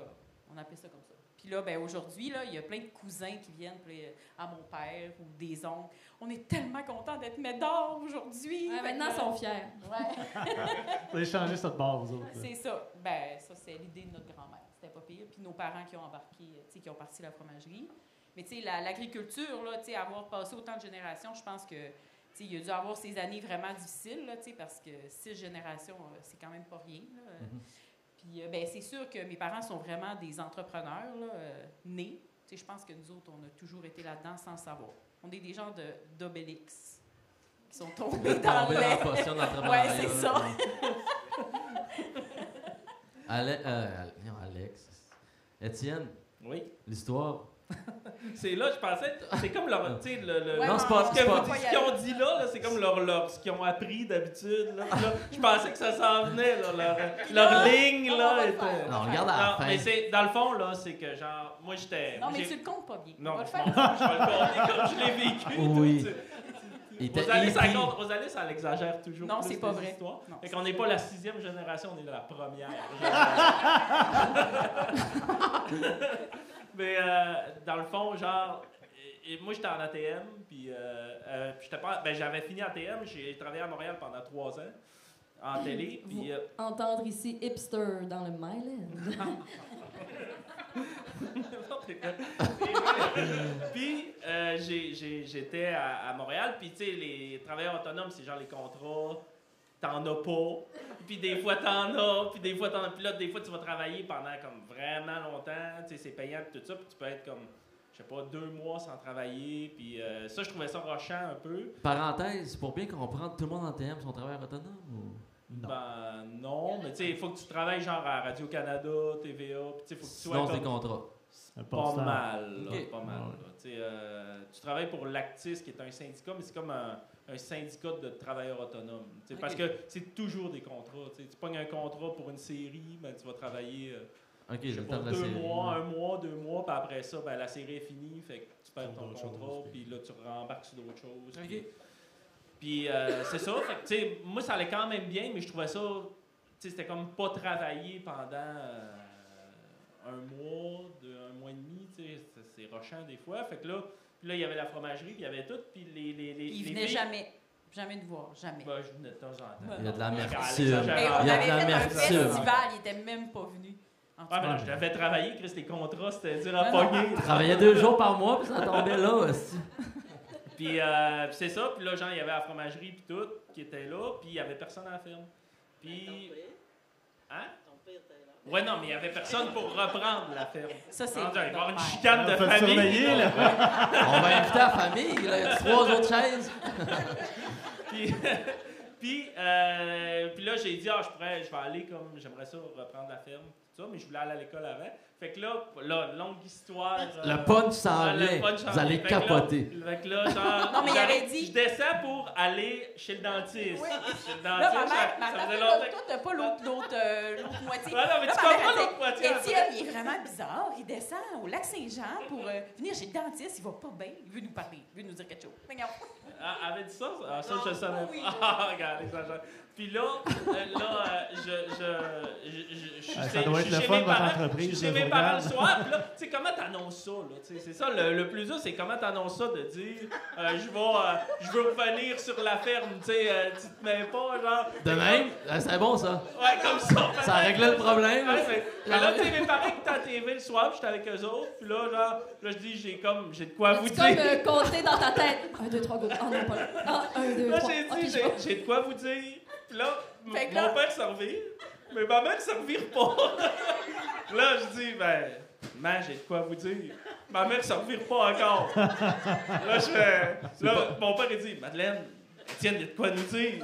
Speaker 4: on appelait ça comme ça. Puis là, ben, aujourd'hui, là, il y a plein de cousins qui viennent puis, euh, à mon père ou des oncles. On est tellement contents d'être Médard aujourd'hui.
Speaker 3: ouais, maintenant, ils sont fiers.
Speaker 4: Ouais,
Speaker 1: Vous allez changer ça de bord, vous autres.
Speaker 4: c'est ça. Ben, ça, c'est l'idée de notre grand-mère. C'était pas pire. Puis nos parents qui ont embarqué, tu sais, qui ont parti la fromagerie. Mais tu sais, la- l'agriculture, là, tu sais, avoir passé autant de générations, je pense que, tu sais, il a dû avoir ces années vraiment difficiles, là, tu sais, parce que six générations, euh, c'est quand même pas rien, là.
Speaker 2: Mhm.
Speaker 4: Puis, euh, ben, c'est sûr que mes parents sont vraiment des entrepreneurs, là, euh, nés. Tu sais, je pense que nous autres, on a toujours été là-dedans sans le savoir. On est des gens de- d'Obélix qui sont tombés dans
Speaker 2: dans la potion d'entrepreneuriat.
Speaker 4: Ouais, c'est ça.
Speaker 2: Ale- euh, non, Alex. Étienne,
Speaker 5: Oui.
Speaker 2: l'histoire.
Speaker 5: C'est là, je pensais, c'est comme leur, tu sais, le, le-
Speaker 4: Ouais,
Speaker 2: non, c'est pas-
Speaker 5: ce qu'ils ont dit là, là, c'est comme leur, leur- ce qu'ils ont appris d'habitude. Là, je pensais que ça s'en venait, là, leur, leur ligne
Speaker 4: on
Speaker 5: là, était.
Speaker 2: Non, regarde à la
Speaker 5: Non,
Speaker 2: fin.
Speaker 5: mais c'est dans le fond là, c'est que genre, moi j'étais.
Speaker 4: Non, mais tu le comptes pas bien.
Speaker 5: Non, je vais le compter comme je l'ai vécu.
Speaker 2: Oui.
Speaker 5: Rosalie, ça compte- Rosalie, ça l'exagère toujours.
Speaker 4: Non, c'est pas vrai. Non,
Speaker 5: Fait qu'on n'est
Speaker 4: pas
Speaker 5: pas la sixième génération, on est la première. Mais euh, dans le fond, genre, et- et moi j'étais en ATM, puis euh, euh, puis j'étais pas, ben, j'avais fini ATM, j'ai travaillé à Montréal pendant trois ans en télé, puis euh,
Speaker 3: Entendre ici hipster dans le Myland.
Speaker 5: puis euh, j'étais à, à Montréal, puis tu sais, les travailleurs autonomes, c'est genre les contrats, t'en as pas, puis des fois t'en as, puis des fois t'en as, puis là, des fois tu vas travailler pendant comme vraiment longtemps, tu sais, c'est payant, tout ça, puis tu peux être comme, je sais pas, deux mois sans travailler, puis euh, ça, je trouvais ça rochant un peu.
Speaker 2: Parenthèse, pour bien comprendre, tout le monde en TM son travailleur autonome ou?
Speaker 1: Non?
Speaker 5: Ben non, mais tu sais, il faut que tu travailles genre à Radio-Canada, TVA, puis tu sais, il faut que tu sois
Speaker 2: Sinon, c'est
Speaker 5: comme
Speaker 2: contrat.
Speaker 1: Un
Speaker 5: Pas mal, pas mal.
Speaker 2: Ouais.
Speaker 5: euh, tu travailles pour l'Actis, qui est un syndicat, mais c'est comme un, un syndicat de travailleurs autonomes. Parce que c'est toujours des contrats. tu pognes un contrat pour une série, ben, tu vas travailler euh,
Speaker 2: la
Speaker 5: deux
Speaker 2: série.
Speaker 5: mois, un mois, deux mois, puis après ça, ben, la série est finie, fait que tu perds ton contrat,
Speaker 1: puis-
Speaker 5: là, tu rembarques sur d'autres choses. Puis, puis, euh, c'est ça, fait que, moi, ça allait quand même bien, mais je trouvais ça, c'était comme pas travailler pendant euh, un mois, c'est- rochant des fois. Fait que là, puis là, il y avait la fromagerie, puis il y avait tout, puis les, les, les,
Speaker 4: il
Speaker 5: les
Speaker 4: venait
Speaker 5: filles-
Speaker 4: jamais. Jamais de voir, jamais.
Speaker 5: Ben, je venais de temps en temps.
Speaker 4: Ben,
Speaker 2: Il y a de l'amertume. Il y a
Speaker 4: avait
Speaker 2: de
Speaker 4: fait un
Speaker 2: l'amertume.
Speaker 4: festival, il était même pas venu.
Speaker 5: Ah, mais là, je l'avais travaillé, Chris, les contrats, c'était dur à pogner.
Speaker 2: Il travaillait deux jours par mois, puis ça tombait là aussi.
Speaker 5: Puis euh, puis c'est ça, puis là, genre, il y avait la fromagerie, puis tout, qui était là, puis il y avait personne à la ferme. Puis. Hein? Ouais, non, mais il y avait personne pour reprendre la ferme.
Speaker 4: Ça, c'est.
Speaker 5: Il va y avoir une chicane de famille.
Speaker 1: là.
Speaker 2: On va inviter la famille, là, il y a trois autres chaises.
Speaker 5: Puis, Puis, euh, puis là, j'ai dit, ah, je pourrais, je vais aller comme, j'aimerais ça reprendre la ferme, ça, mais je voulais aller à l'école avant. Fait que là, là longue histoire. euh,
Speaker 2: Le punch s'en
Speaker 5: ah, le
Speaker 2: vient. Vous allez
Speaker 5: que là-
Speaker 2: capoter.
Speaker 5: Fait que là, genre,
Speaker 4: Non, mais il avait dit-
Speaker 5: Je descends pour aller chez le dentiste.
Speaker 4: Oui.
Speaker 5: Chez le
Speaker 4: Là,
Speaker 5: dentiste,
Speaker 4: ma mère,
Speaker 5: ça,
Speaker 4: ma
Speaker 5: ça faisait
Speaker 4: toi,
Speaker 5: longtemps.
Speaker 4: toi, t'as pas l'autre, l'autre, euh, l'autre moitié.
Speaker 5: Ouais, non, mais
Speaker 4: Là,
Speaker 5: tu comprends l'autre moitié.
Speaker 4: Étienne, il est vraiment bizarre. Il descend au lac Saint-Jean pour euh, venir chez le dentiste. Il va pas bien. Il veut nous parler. Il veut nous dire quelque chose.
Speaker 5: Ah, elle avait dit ça? Ah, ça,
Speaker 4: Non,
Speaker 5: je le savais
Speaker 4: oui.
Speaker 5: pas. Ah, regarde, exagère. Puis là, euh, là euh, je, je, je, je, je suis
Speaker 1: Ah, ça
Speaker 5: chez-
Speaker 1: doit être le fun,
Speaker 5: mes
Speaker 1: votre
Speaker 5: parents-
Speaker 1: entreprise,
Speaker 5: Je suis chez mes parents le soir. Puis là, tu sais, comment t'annonces ça? là? Tu sais, C'est ça, le, le plus dur, c'est comment t'annonces ça de dire euh, je, vais, euh, je veux revenir sur la ferme. Tu sais, euh, tu te mets pas, genre.
Speaker 2: De même, euh, c'est bon ça.
Speaker 5: Ouais, comme ça.
Speaker 2: Ça réglait le problème.
Speaker 5: Ouais, mais- mais là, tu sais, mes parents qui étaient à TV le soir, puis j'étais avec eux autres. Puis là, genre, là, je dis, j'ai comme, j'ai de quoi vous
Speaker 3: C'est
Speaker 5: dire.
Speaker 3: comme euh, compter dans ta tête. Un, deux, trois, go. Oh non, pas là. Ah, un, deux,
Speaker 5: Là,
Speaker 3: trois.
Speaker 5: j'ai
Speaker 3: Ok,
Speaker 5: dit,
Speaker 3: je
Speaker 5: j'ai-
Speaker 3: vais.
Speaker 5: j'ai de quoi vous dire. Puis là, m-
Speaker 4: Fait que
Speaker 5: mon
Speaker 4: là-
Speaker 5: père se revire, mais ma mère se revire pas. là, je dis, ben, man, j'ai de quoi vous dire. Ma mère se revire pas encore. là, je fais. Là, mon père, il dit, Madeleine, Étienne, il y a de quoi nous dire.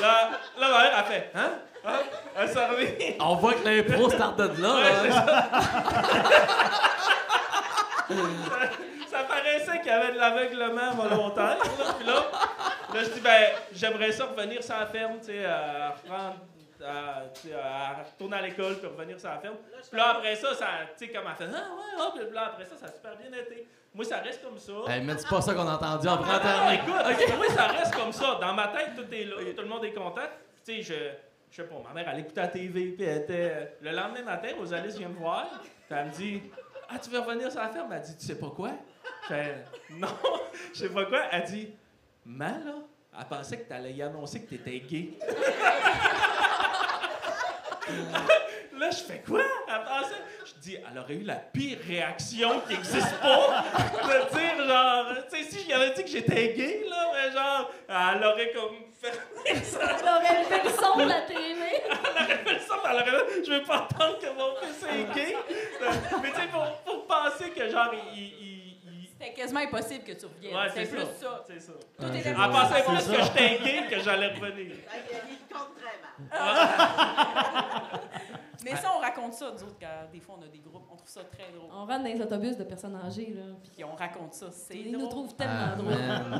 Speaker 5: Là, là ma mère, elle fait, hein? Hein? Elle se revire.
Speaker 2: On voit que l'impro start de là.
Speaker 5: Ouais, c'est
Speaker 2: hein.
Speaker 5: Ça paraissait qu'il y avait de l'aveuglement volontaire. Là. Puis là, là, je dis, ben, j'aimerais ça revenir sur la ferme, tu sais, à reprendre. À, tu sais, à retourner à l'école puis revenir sur la ferme. Puis là, après ça, ça tu sais, comme elle fait, ah ouais, ah, puis là, après ça, ça a super bien été. Moi, ça reste comme ça.
Speaker 2: Hey, mais c'est pas ça qu'on a entendu en
Speaker 5: Ah,
Speaker 2: printemps.
Speaker 5: écoute, moi, ça reste comme ça. Dans ma tête, tout est là, tout le monde est content. Tu sais, je, je sais pas, ma mère, elle écoutait la TV, puis elle était. Le lendemain matin, Rosalie vient me voir, puis elle me dit Ah, tu veux revenir sur la ferme Elle dit Tu sais pas quoi? Non, je sais pas quoi. Elle dit Man, là, elle pensait que t'allais y annoncer que t'étais gay. Là, je fais quoi? Elle pensait. Je dis, elle aurait eu la pire réaction qui n'existe pas. De dire, genre, tu sais, si je lui avais dit que j'étais gay, là, mais genre, elle aurait comme fermé ça.
Speaker 3: Elle aurait levé le son de la télé.
Speaker 5: Elle aurait fait ça, mais elle aurait fait, je veux pas entendre que mon fils est gay. Mais tu sais, pour, pour penser que, genre, il-
Speaker 4: C'était quasiment impossible que tu reviennes.
Speaker 5: Ouais,
Speaker 4: c'est plus
Speaker 5: ça.
Speaker 4: ça.
Speaker 5: C'est ça.
Speaker 4: Tout
Speaker 2: Ouais,
Speaker 4: était
Speaker 2: C'est
Speaker 5: plus
Speaker 1: ça.
Speaker 5: que j'étais gay que j'allais revenir.
Speaker 6: Il compte très mal.
Speaker 4: Mais ça, on raconte ça, nous autres, quand des fois on a des groupes. On trouve ça très drôle.
Speaker 3: On rentre dans les autobus de personnes âgées, là. Puis
Speaker 4: on raconte ça. C'est
Speaker 3: ils nous trouvent tellement
Speaker 2: Ah,
Speaker 3: drôles.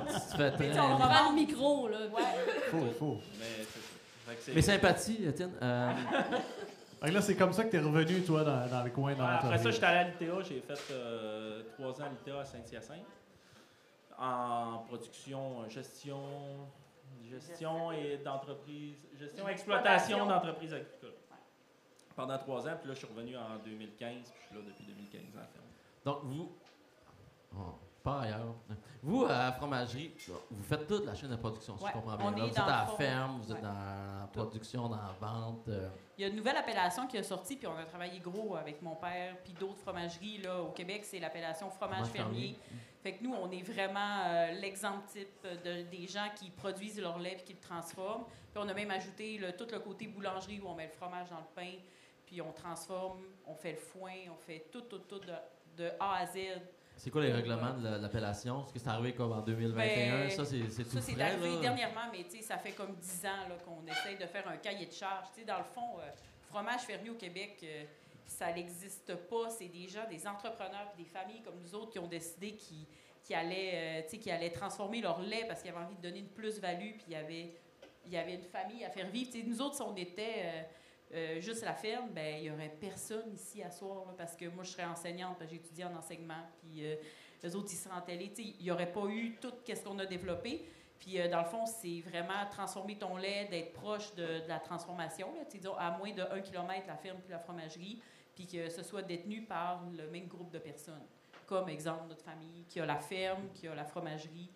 Speaker 2: tu te fais
Speaker 4: Mais
Speaker 2: très-
Speaker 4: on
Speaker 3: prend le micro, là.
Speaker 4: Ouais.
Speaker 1: Faut, faut.
Speaker 5: Mais
Speaker 2: Mes sympathies, Étienne. Euh,
Speaker 1: Fait là, c'est comme ça que t'es revenu, toi, dans, dans le coin, dans
Speaker 5: Ouais, Après ça, j'étais allé à l'ITA. J'ai fait euh, trois ans à l'ITA à Saint-Hyacinthe. En production, euh, gestion, gestion et d'entreprise, gestion et exploitation d'entreprises agricoles. Pendant trois ans, puis là, je suis revenu en 2015, puis je suis là depuis 2015 à la ferme.
Speaker 2: donc, vous. Oh, pas ailleurs. Vous, à la fromagerie, vous faites toute la chaîne de production, si
Speaker 4: Ouais,
Speaker 2: je comprends bien. là. Vous êtes à la ferme, vous êtes dans la production, dans la vente. euh,
Speaker 4: Il y a une nouvelle appellation qui est sortie, puis on a travaillé gros avec mon père, puis d'autres fromageries là, au Québec, c'est l'appellation fromage
Speaker 2: Fromage
Speaker 4: fermier.
Speaker 2: fermier.
Speaker 4: Fait que nous, on est vraiment euh, l'exemple type de, des gens qui produisent leur lait puis qui le transforment. Puis on a même ajouté le- tout le côté boulangerie où on met le fromage dans le pain, puis on transforme, on fait le foin, on fait tout, tout, tout de, de A à Z.
Speaker 2: C'est quoi les règlements de la- l'appellation? Est-ce que c'est arrivé comme en 2021?
Speaker 4: Ben,
Speaker 2: ça, c'est tout
Speaker 4: Ça, c'est arrivé
Speaker 2: là?
Speaker 4: dernièrement, mais tu sais, ça fait comme 10 ans qu'on essaye de faire un cahier de charge. Tu sais, dans le fond, euh, fromage fermier au Québec, euh, ça n'existe pas. C'est des gens, des entrepreneurs, des familles comme nous autres qui ont décidé qui, qui allaient, euh, qui allaient transformer leur lait parce qu'ils avaient envie de donner une plus-value, puis il y avait, il y avait une famille à faire vivre. Nous autres, on était euh, juste la ferme, ben il n'y aurait personne ici à soir, parce que moi, je serais enseignante, j'ai étudié en enseignement, puis euh, les autres, ils seraient en télé. Il n'y aurait pas eu tout ce qu'on a développé. Puis, euh, dans le fond, c'est vraiment transformer ton lait, d'être proche de, la transformation. Là, disons, à moins de 1 km, la ferme puis la fromagerie, puis que ce soit détenu par le même groupe de personnes. Comme exemple, notre famille qui a la ferme, qui a la fromagerie,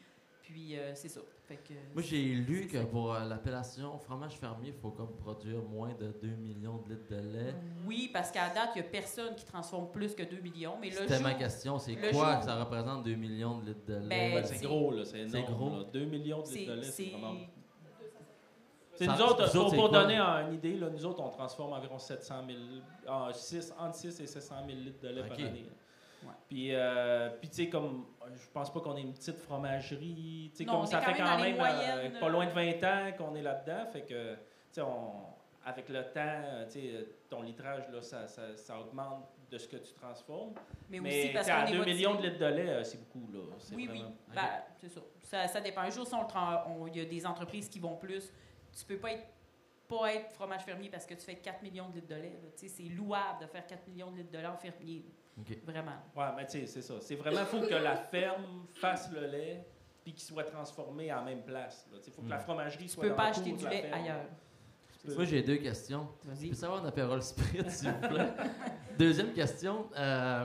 Speaker 4: puis euh, c'est ça. Fait que,
Speaker 2: Moi, j'ai lu que
Speaker 4: ça.
Speaker 2: pour euh, l'appellation fromage fermier, il faut comme produire moins de 2 millions de litres de lait.
Speaker 4: Oui, parce qu'à date, il n'y a personne qui transforme plus que 2 millions. Mais le
Speaker 2: C'était
Speaker 4: jour,
Speaker 2: ma question. C'est
Speaker 4: le
Speaker 2: quoi
Speaker 4: jour-
Speaker 2: que ça représente 2 millions de litres de lait?
Speaker 4: Ben,
Speaker 5: c'est
Speaker 4: c'est-
Speaker 5: gros, là, c'est
Speaker 2: c'est
Speaker 5: énorme.
Speaker 2: gros.
Speaker 5: là. 2 millions de
Speaker 4: c'est
Speaker 5: litres de lait, c'est
Speaker 4: c'est-
Speaker 5: vraiment C'est
Speaker 2: Ça-
Speaker 5: nous autres,
Speaker 2: vous autres,
Speaker 5: pour,
Speaker 2: c'est
Speaker 5: pour
Speaker 2: quoi?
Speaker 5: donner un- une idée, là, nous autres, on transforme environ 700 000, ah, six- entre 6 et 700 000 litres de lait
Speaker 2: Ok.
Speaker 5: par année. là.
Speaker 4: Ouais.
Speaker 5: Puis, euh, puis tu sais, comme, je pense pas qu'on est une petite fromagerie. Tu sais, comme ça
Speaker 4: quand
Speaker 5: fait
Speaker 4: même
Speaker 5: quand même euh, pas
Speaker 4: euh,
Speaker 5: loin de 20 ans qu'on est là-dedans. Fait que, tu sais, avec le temps, euh, tu sais, ton litrage, là, ça, ça, ça augmente de ce que tu transformes.
Speaker 4: Mais,
Speaker 5: Mais,
Speaker 4: aussi parce qu'on est
Speaker 5: 2
Speaker 4: motivé.
Speaker 5: millions de litres de lait, euh, c'est beaucoup, là.
Speaker 4: Oui, oui. Ben, c'est ça. ça. Ça dépend. Un jour, si on il y a des entreprises qui vont plus. Tu peux pas être, pas être fromage fermier parce que tu fais 4 millions de litres de lait. C'est louable de faire 4 millions de litres de lait en fermier. Vraiment.
Speaker 5: Ouais, mais tu sais, c'est ça. C'est vraiment, il faut que la ferme fasse le lait puis qu'il soit transformé en même place. Il faut que la
Speaker 2: Mm.
Speaker 5: fromagerie
Speaker 4: Tu
Speaker 5: soit
Speaker 4: peux
Speaker 5: dans
Speaker 4: pas
Speaker 5: le
Speaker 4: acheter du
Speaker 5: la
Speaker 4: lait
Speaker 5: ferme.
Speaker 4: ailleurs.
Speaker 5: Tu
Speaker 2: Moi, j'ai deux questions. Je
Speaker 4: Vas-y.
Speaker 2: peux savoir un apérole spirit, s'il vous plaît? Deuxième question. euh,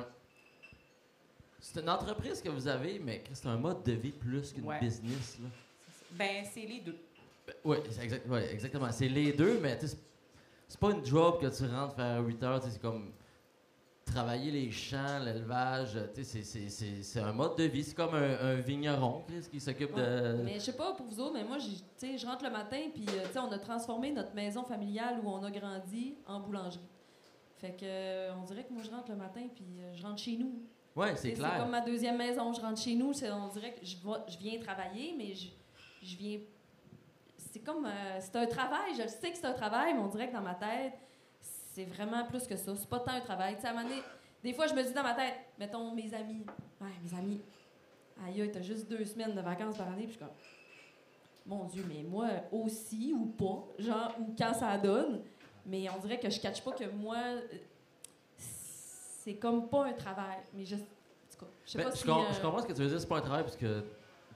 Speaker 2: c'est une entreprise que vous avez, mais c'est un mode de vie plus qu'une
Speaker 4: Ouais.
Speaker 2: business. Là.
Speaker 4: Ben, c'est les deux.
Speaker 2: oui, exact, ouais, exactement. C'est les deux, mais tu sais, c'est- c'est pas une job que tu rentres faire 8 heures. tu C'est comme travailler les champs, l'élevage. c'est- c'est- C'est c'est un mode de vie. C'est comme un, un vigneron Chris, qui s'occupe de.
Speaker 3: Mais je sais pas pour vous autres, mais moi, je rentre le matin, puis euh, on a transformé notre maison familiale où on a grandi en boulangerie. Fait que, euh, on dirait que moi, je rentre le matin, puis euh, je rentre chez nous. Tu
Speaker 2: c'est clair.
Speaker 3: comme ma deuxième maison. Je rentre chez nous, c'est- on dirait que je, je viens travailler, mais je, je viens. C'est comme. euh, c'est un travail. Je sais que c'est un travail, mais on dirait que dans ma tête, c'est vraiment plus que ça. C'est pas tant un travail. Tu sais, à un moment donné, des fois, je me dis dans ma tête, mettons mes amis. Ouais, mes amis. Aïe, t'as juste deux semaines de vacances par année, puis je suis comme. Mon Dieu, mais moi aussi ou pas, genre, ou quand ça donne. Mais on dirait que je catch pas que moi, c'est comme pas un travail. Mais je, en tout cas, je sais
Speaker 2: Ben,
Speaker 3: pas
Speaker 2: je,
Speaker 3: si.
Speaker 2: com-
Speaker 3: euh,
Speaker 2: je comprends ce que tu veux dire, c'est pas un travail parce que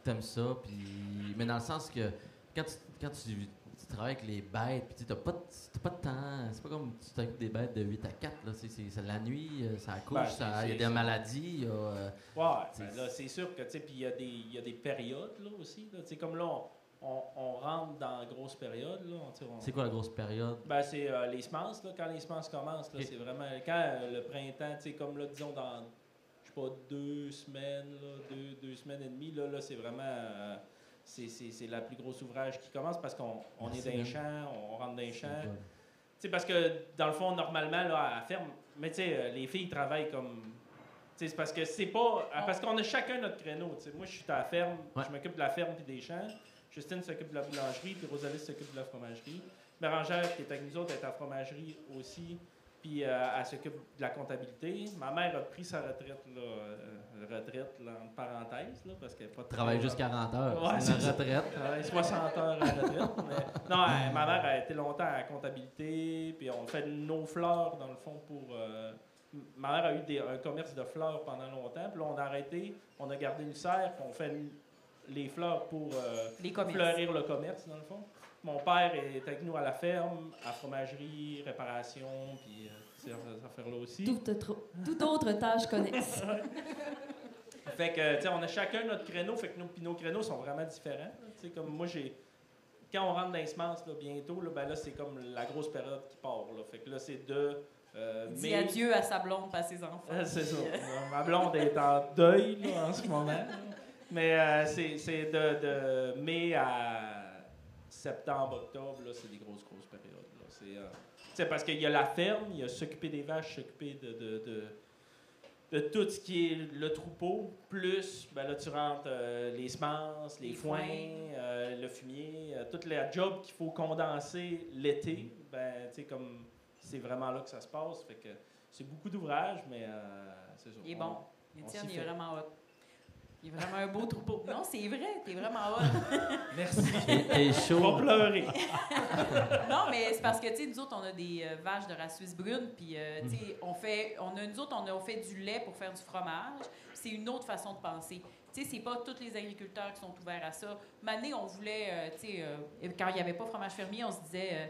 Speaker 2: t'aimes ça, puis mais dans le sens que quand tu, quand tu, tu travailles avec les bêtes, puis tu t'as pas, de- t'as pas de temps, c'est pas comme tu t'occupes des bêtes de 8 à 4, là, c'est, c'est- c'est la nuit, euh, ça couche,
Speaker 5: Ben, c'est-
Speaker 2: il y a
Speaker 5: c'est-
Speaker 2: des maladies, il y a, euh,
Speaker 5: Ouais,
Speaker 2: C'est-
Speaker 5: ben là, c'est sûr que, tu sais, puis il y, a des- il y a des périodes, là, aussi. là. Tu sais, comme là, on, on, on rentre dans la grosse période, là. on- tu sais, on-
Speaker 2: c'est quoi la grosse période?
Speaker 5: Ben, c'est euh, les semences, là. Quand les semences commencent, là,
Speaker 2: Ok.
Speaker 5: c'est vraiment... Quand euh, le printemps, tu sais, comme là, disons, dans, je sais pas, deux semaines, là, deux, deux semaines et demie, là, là c'est vraiment... euh, c'est, c'est, c'est la plus grosse ouvrage qui commence parce qu'on on est dans les
Speaker 2: man.
Speaker 5: champs, on rentre dans les champs. Sais, parce que dans le fond, normalement, là, à la ferme, mais tu sais, euh, les filles travaillent comme. Tu sais, c'est parce que c'est pas. ah, Parce qu'on a chacun notre créneau. tu sais. Moi, je suis à la ferme,
Speaker 2: Ouais.
Speaker 5: je m'occupe de la ferme puis des champs. Justine s'occupe de la boulangerie, puis Rosalie s'occupe de la fromagerie. Bérangère, qui est avec nous autres, est à la fromagerie aussi, puis euh, elle s'occupe de la comptabilité. Ma mère a pris sa retraite, là, euh, retraite, là, entre parenthèses, là, parce qu'elle pas de
Speaker 2: Travaille juste 40 heures,
Speaker 5: Ouais,
Speaker 2: c'est une retraite.
Speaker 5: travaille 60 heures à la retraite. mais- Non, elle- ma mère a été longtemps à la comptabilité, puis on fait nos fleurs, dans le fond, pour... euh, ma mère a eu des- un commerce de fleurs pendant longtemps, puis là, on a arrêté, on a gardé une serre, puis on fait une- les fleurs pour euh, fleurir le commerce, dans le fond. Mon père est avec nous à la ferme, à fromagerie, réparation, puis euh, ces affaires-là aussi.
Speaker 3: toute, autre- tâche connexe.
Speaker 5: Fait que, tu sais, on a chacun notre créneau, fait que nos, puis nos créneaux sont vraiment différents. Tu sais, comme moi, j'ai. Quand on rentre dans les semences, là, bientôt, là, ben là, c'est comme la grosse période qui part. Là. Fait que là, c'est de. Euh,
Speaker 4: Il dit
Speaker 5: mai-
Speaker 4: adieu à sa blonde, pas à ses enfants.
Speaker 5: Ah, c'est ça. Ma blonde est en deuil là, en ce moment. Mais euh, c'est c'est de, de mai à septembre, octobre, là, c'est des grosses, grosses périodes. là. C'est euh, parce qu'il y a la ferme, il y a s'occuper des vaches, s'occuper de, de, de, de tout ce qui est le troupeau, plus, ben là, tu rentres euh, les semences, les,
Speaker 4: Les
Speaker 5: foins, euh, le fumier, toutes les jobs qu'il faut condenser l'été, ben, tu sais, comme c'est vraiment là que ça se passe. Fait que c'est beaucoup d'ouvrages, mais euh, c'est ça.
Speaker 4: Il est
Speaker 5: On-
Speaker 4: bon.
Speaker 5: on
Speaker 4: Étienne, il est vraiment hot. Il est vraiment un beau troupeau. Non, c'est vrai, t'es vraiment hot.
Speaker 5: Merci.
Speaker 2: T'es
Speaker 5: On
Speaker 2: chaud.
Speaker 5: va pleurer.
Speaker 4: non, mais c'est parce que, tu sais, nous autres, on a des euh, vaches de race suisse brune, puis, euh, tu sais, on fait, on a, nous autres, on a fait du lait pour faire du fromage. C'est une autre façon de penser. Tu sais, c'est pas tous les agriculteurs qui sont ouverts à ça. Mané, on voulait, euh, tu sais, euh, quand il n'y avait pas fromage fermier, on se disait, euh,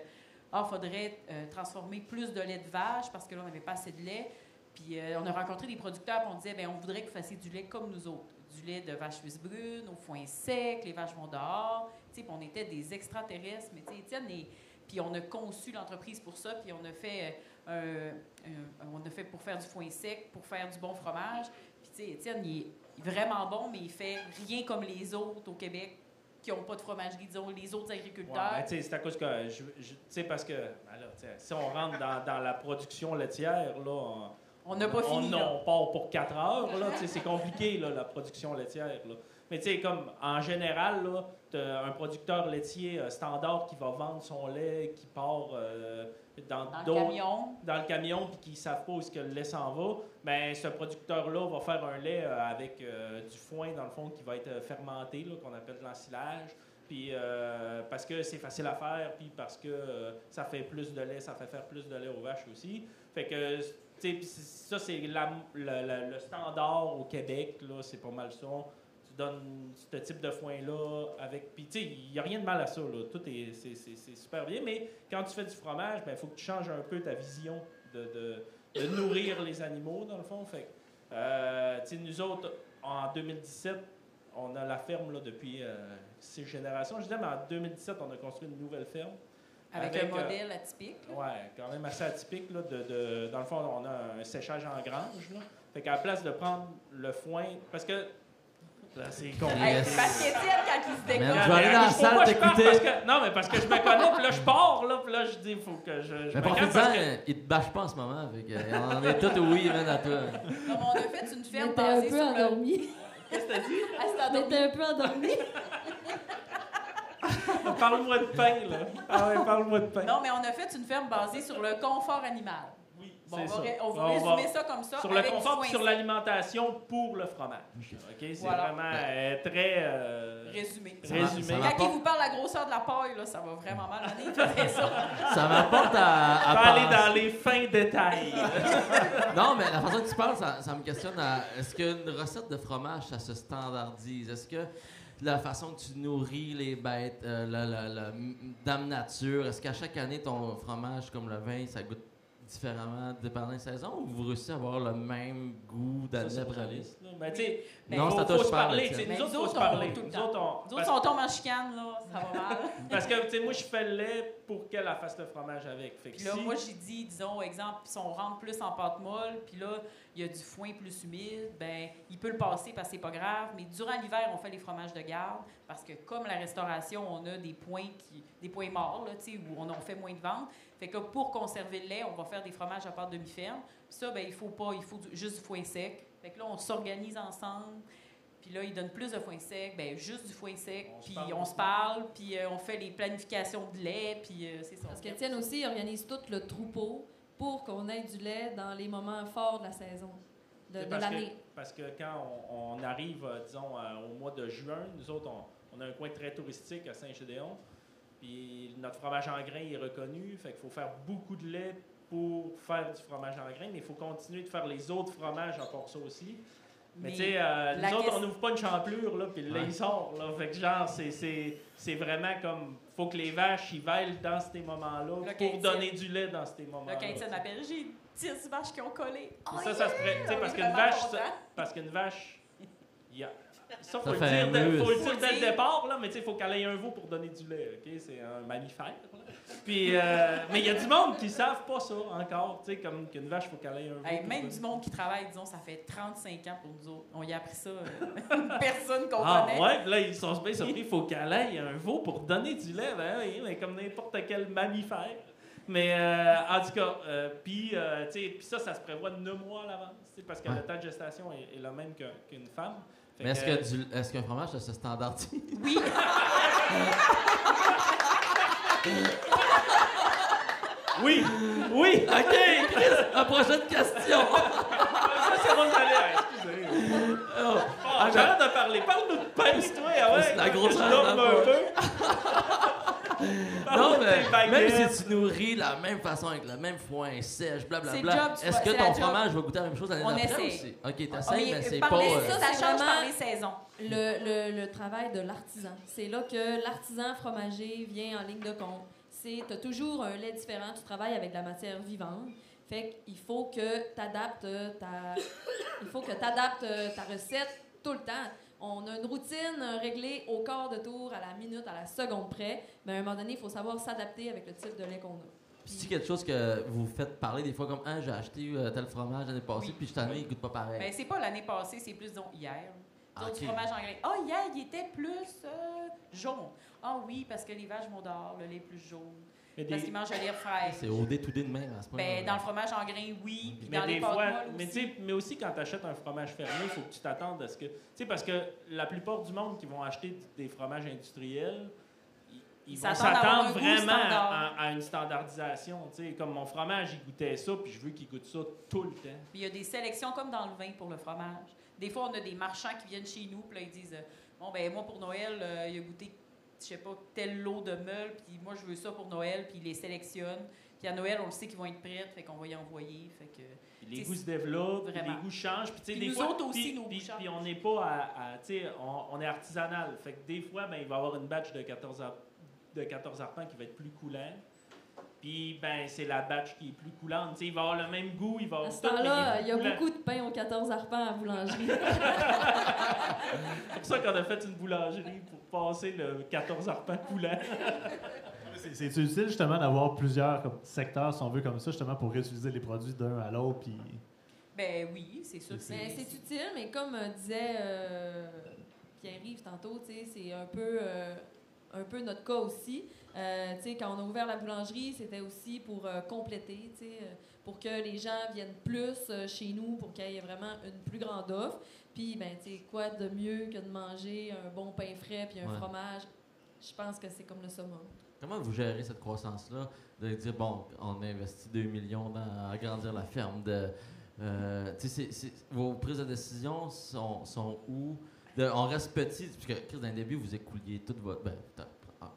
Speaker 4: ah, faudrait euh, transformer plus de lait de vache parce que là, on n'avait pas assez de lait. Puis euh, on a rencontré des producteurs, puis on disait, ben on voudrait que vous fassiez du lait comme nous autres. Du lait de vache suisse brune, au foin sec, les vaches vont dehors. Tu sais, on était des extraterrestres. Mais tu sais, Étienne, est- puis on a conçu l'entreprise pour ça, puis on a fait, euh, un- on a fait pour faire du foin sec, pour faire du bon fromage. Puis tu sais, Étienne, il est vraiment bon, mais il fait rien comme les autres au Québec qui n'ont pas de fromagerie, disons, les autres
Speaker 5: Ouais,
Speaker 4: agriculteurs.
Speaker 5: ben, c'est à cause que. Je, je- tu sais, parce que. ben là, si on rentre dans, dans la production laitière, là, on,
Speaker 4: On n'a pas fini,
Speaker 5: On,
Speaker 4: là.
Speaker 5: on part pour 4 heures, c'est compliqué, là, la production laitière, là. Mais tu sais, comme en général, là, un producteur laitier euh, standard qui va vendre son lait, qui part euh, dans,
Speaker 4: Dans le camion.
Speaker 5: dans le camion puis qui ne savent pas où est-ce que le lait s'en va, ben ce producteur-là va faire un lait euh, avec du foin, dans le fond, qui va être fermenté, qu'on appelle de l'ensilage. Puis parce que c'est facile à faire, puis parce que ça fait plus de lait, ça fait faire plus de lait aux vaches aussi. Fait que, ça, c'est le standard au Québec, là, c'est pas mal ça. Tu donnes ce type de foin-là avec. Puis, il n'y a rien de mal à ça, là. Tout est, c'est, c'est- super bien, mais quand tu fais du fromage, il faut que tu changes un peu ta vision de, nourrir les animaux, dans le fond. Fait euh, nous autres, en 2017, on a la ferme là, depuis euh, six générations. Je disais, mais en 2017, on a construit une nouvelle ferme.
Speaker 4: Avec,
Speaker 5: Avec,
Speaker 4: un
Speaker 5: euh,
Speaker 4: modèle atypique.
Speaker 5: Ouais, quand même assez atypique. Là, de, de- dans le fond, on a un séchage en grange. Là. Fait qu'à la place de prendre le foin, parce que. Là, c'est con.
Speaker 2: Yes.
Speaker 4: Parce qu'Étienne, quand il se décolle,
Speaker 2: je vais aller dans la salle t'écouter.
Speaker 5: parce que- Non, mais parce que je me connais, puis là, je pars, là, puis là, je dis, il faut que je. je
Speaker 2: Mais profite-en,
Speaker 5: que-
Speaker 2: euh, il te bâche pas en ce moment. Avec, on en est tous oui, man, à toi.
Speaker 4: Non, mais on a fait une ferme
Speaker 3: t'es un
Speaker 4: basée
Speaker 3: peu
Speaker 4: sur le...
Speaker 3: endormi.
Speaker 5: Qu'est-ce que t'as dit?
Speaker 4: Ah, c'est
Speaker 3: Mais
Speaker 4: endormi.
Speaker 3: t'es un peu endormi.
Speaker 5: Parle-moi de pain, là. Ah ouais, parle-moi de pain.
Speaker 4: Non, mais on a fait une ferme basée sur le confort animal.
Speaker 5: Oui,
Speaker 4: Bon,
Speaker 5: c'est
Speaker 4: on va,
Speaker 5: ça.
Speaker 4: on va
Speaker 5: On
Speaker 4: résumer
Speaker 5: va-
Speaker 4: ça comme ça.
Speaker 5: Sur le
Speaker 4: avec du
Speaker 5: confort et sur l'alimentation pour le fromage. OK? C'est
Speaker 4: Voilà.
Speaker 5: vraiment euh, très. euh,
Speaker 4: Résumé.
Speaker 2: Ça
Speaker 5: Résumé.
Speaker 4: Quand il vous parle de la grosseur de la paille, là, ça va vraiment mal aller. ça.
Speaker 2: Ça m'apporte à, à
Speaker 5: pas aller dans les fins détails.
Speaker 2: Non, mais la façon que tu parles, ça, ça me questionne à est-ce qu'une recette de fromage, ça se standardise? Est-ce que la façon que tu nourris les bêtes, euh, la, la- la- dame nature, est-ce qu'à chaque année, ton fromage, comme le vin, ça goûte différemment dépendant des saisons ou vous réussissez à avoir le même goût
Speaker 5: Ça,
Speaker 2: d'année
Speaker 5: c'est
Speaker 2: après année?
Speaker 5: là. Mais tu sais,
Speaker 2: Non,
Speaker 5: faut,
Speaker 2: c'est à toi
Speaker 5: faut
Speaker 2: que
Speaker 5: se
Speaker 2: je parle,
Speaker 5: parler. Nous autres, faut se
Speaker 4: on-
Speaker 5: parler.
Speaker 4: tout le
Speaker 5: Nous autres, on-
Speaker 4: tombe en chicane, là, ça va mal.
Speaker 5: Parce que, tu sais, moi, je fais le lait pour qu'elle la fasse le fromage avec.
Speaker 4: Puis là, moi, j'ai dit, disons, exemple, si on rentre plus en pâte molle, puis là, il y a du foin plus humide, ben il peut le passer parce que c'est pas grave. Mais durant l'hiver, on fait les fromages de garde parce que comme la restauration, on a des points qui, des points morts, là, tu sais, où on en fait moins de ventes. Fait que pour conserver le lait, on va faire des fromages à pâte demi-ferme. Ça, ben il faut pas, il faut du- juste du foin sec. Fait que là, on s'organise ensemble. Puis là, ils donnent plus de foin sec, ben juste du foin sec.
Speaker 5: On se
Speaker 4: Puis
Speaker 5: parle
Speaker 4: on se parle, puis euh, on fait les planifications de lait, puis euh, c'est ça.
Speaker 3: Parce qu'Étienne aussi organise tout le troupeau pour qu'on ait du lait dans les moments forts de la saison, de, l'année.
Speaker 5: Parce que quand on, on arrive, euh, disons, euh, au mois de juin, nous autres, on, on a un coin très touristique à Saint-Gédéon. Puis notre fromage en grains est reconnu. Fait qu'il faut faire beaucoup de lait pour faire du fromage en grains. Mais il faut continuer de faire les autres fromages part ça aussi. Mais,
Speaker 4: Mais
Speaker 5: tu sais, euh, nous autres, on n'ouvre pas une champlure, là, puis le lait,
Speaker 2: Ouais.
Speaker 5: il sort. Là. Fait que genre, c'est- c'est c'est vraiment comme... faut que les vaches, ils veillent dans ces moments-là
Speaker 4: Là,
Speaker 5: pour donner du lait dans ces
Speaker 4: Là,
Speaker 5: moments-là.
Speaker 4: quand Étienne m'appelle, j'ai 10 vaches qui ont collé.
Speaker 5: Mais ça, ça se prête, tu sais,
Speaker 4: On
Speaker 5: parce qu'une vache, ça- parce qu'une vache, il y a. Ça, faut
Speaker 2: Ça
Speaker 5: le dire, faut le dire
Speaker 4: le
Speaker 5: dès le départ, là, mais tu sais, il faut qu'elle ait un veau pour donner du lait, OK? C'est un mammifère. là. Puis, euh, mais il y a du monde qui ne savent pas ça encore, tu sais, comme qu'une vache, il faut qu'elle ait un veau.
Speaker 4: Hey, même
Speaker 5: donner-
Speaker 4: du monde qui travaille, disons, ça fait 35 ans pour nous autres. On y a appris ça. euh, personne qu'on
Speaker 5: Ah
Speaker 4: connaît.
Speaker 5: ouais, là, ils sont bien surpris, il faut qu'elle ait un veau pour donner du lait, ben oui, mais comme n'importe quel mammifère. Mais euh, en tout cas, euh, puis euh, tu sais, puis ça, ça se prévoit neuf mois à l'avance, tu sais, parce que
Speaker 2: Ouais.
Speaker 5: le temps de gestation est, est le même qu'un- qu'une femme. Fait
Speaker 2: Mais est-ce
Speaker 5: que-
Speaker 2: du- est-ce qu'un fromage, ça se standardise?
Speaker 4: Oui.
Speaker 5: Oui, oui,
Speaker 2: OK, Chris, la prochaine question.
Speaker 5: ça c'est bon d'aller, excusez.
Speaker 2: Oh,
Speaker 5: Ah, J'arrête de parler, parle-nous de pince, toi, ah ouais.
Speaker 2: C'est la grosse
Speaker 5: je un peu.
Speaker 2: non, mais même si tu nourris la même façon, avec le même foin sèche, blablabla, est-ce que ton fromage va goûter la même chose l'année
Speaker 4: On
Speaker 2: d'après
Speaker 4: essaie.
Speaker 2: aussi? OK, t'essayes, mais c'est pas... euh,
Speaker 4: ça, ça change par les saisons.
Speaker 3: Le, le, le travail de l'artisan. C'est là que l'artisan fromager vient en ligne de compte. C'est tu as toujours un lait différent, tu travailles avec de la matière vivante. Fait qu'il faut que tu adaptes ta il faut que tu adaptes ta recette tout le temps. On a une routine réglée au quart de tour, à la minute, à la seconde près. Mais à un moment donné, il faut savoir s'adapter avec le type de lait qu'on a.
Speaker 2: C'est quelque chose que vous faites parler des fois comme ah j'ai acheté euh, tel fromage l'année passée
Speaker 4: Oui.
Speaker 2: puis cette année il goûte pas pareil.
Speaker 4: Ben, c'est pas l'année passée, c'est plus, disons, hier.
Speaker 2: Ah,
Speaker 4: D'autres
Speaker 2: ok.
Speaker 4: fromages en grains. Ah, hier, il était plus euh, jaune. Ah oui, parce que les vaches vont dehors, le lait est plus jaune.
Speaker 5: Mais
Speaker 4: parce
Speaker 5: des-
Speaker 4: qu'ils mangent à l'air frais.
Speaker 2: C'est au dé tout dé de même à ce point.
Speaker 4: Ben, dans le fromage en grains, oui. Puis
Speaker 5: Mais
Speaker 4: dans les
Speaker 5: des
Speaker 4: pâtes
Speaker 5: fois,
Speaker 4: molles
Speaker 5: mais,
Speaker 4: aussi.
Speaker 5: mais quand tu achètes un fromage fermé, il faut que tu t'attendes à ce que. Tu sais, parce que la plupart du monde qui vont acheter des fromages industriels, ils, vont
Speaker 4: s'attendent
Speaker 5: s'attendre vraiment à, à une standardisation. Tu sais, comme mon fromage, il goûtait ça, puis je veux qu'il goûte ça tout le temps.
Speaker 4: Puis il y a des sélections comme dans le vin pour le fromage. Des fois, on a des marchands qui viennent chez nous, puis là, ils disent euh, Bon, ben moi, pour Noël, euh, il a goûté, je sais pas, tel lot de meules, puis moi, je veux ça pour Noël, puis ils les sélectionnent. Puis à Noël, on le sait qu'ils vont être prêts, fait qu'on va y envoyer. Fait que.
Speaker 5: Puis les goûts se développent, les goûts changent. Puis, des
Speaker 4: nous
Speaker 5: fois,
Speaker 4: autres aussi,
Speaker 5: puis-
Speaker 4: nos
Speaker 5: puis- puis on n'est pas à. à- tu sais, on, on est artisanal. Fait que des fois, ben, il va y avoir une batch de 14, ar- de 14 arpents qui va être plus coulant. Puis, ben, c'est la batch qui est plus coulante. Tu sais, il va avoir le même goût, il va
Speaker 3: À
Speaker 5: avoir
Speaker 3: ce
Speaker 5: tout, mais
Speaker 3: temps-là, il y a
Speaker 5: coulant.
Speaker 3: beaucoup de pain aux 14 arpents à la boulangerie.
Speaker 5: C'est pour ça qu'on a fait une boulangerie pour passer le 14 arpents coulant.
Speaker 1: C'est utile justement d'avoir plusieurs comme, secteurs, si on veut, comme ça, justement pour réutiliser les produits d'un à l'autre. Puis
Speaker 4: Ben oui, c'est sûr que
Speaker 1: C'est-
Speaker 3: Mais c'est utile, mais comme euh, disait euh, Pierre-Yves tantôt, tu sais, c'est un peu, euh, un peu notre cas aussi. Euh, quand on a ouvert la boulangerie, c'était aussi pour euh, compléter, euh, pour que les gens viennent plus euh, chez nous, pour qu'il y ait vraiment une plus grande offre. Puis, ben, quoi de mieux que de manger un bon pain frais puis un
Speaker 2: Ouais.
Speaker 3: fromage? Je pense que c'est comme le summum.
Speaker 2: Comment vous gérez cette croissance-là? De dire, bon, on a investi 2 millions dans agrandir la ferme. De, vos prises de décision sont, sont où? De, on reste petit, parce que Chris, dans le début, vous écouliez tout votre. Ben, peut-être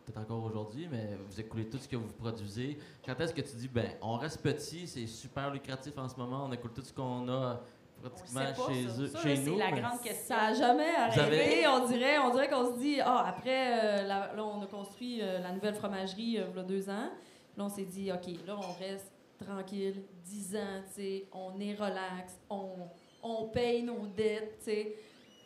Speaker 2: peut-être encore aujourd'hui, mais vous écoulez tout ce que vous produisez. Quand est-ce que tu dis, ben, on reste petit, c'est super lucratif en ce moment, on écoule tout ce qu'on a pratiquement
Speaker 4: sait pas,
Speaker 2: chez,
Speaker 4: ça.
Speaker 2: eux,
Speaker 4: Ça,
Speaker 2: chez nous?
Speaker 4: C'est la grande question.
Speaker 3: Ça n'a jamais
Speaker 2: avez-
Speaker 3: On dirait, on dirait qu'on se dit, ah, après, euh, la- là, on a construit euh, la nouvelle fromagerie euh, il y a deux ans. Là, on s'est dit, OK, là, on reste tranquille, 10 ans, tu sais, on est relax, on, on paye nos dettes, tu sais.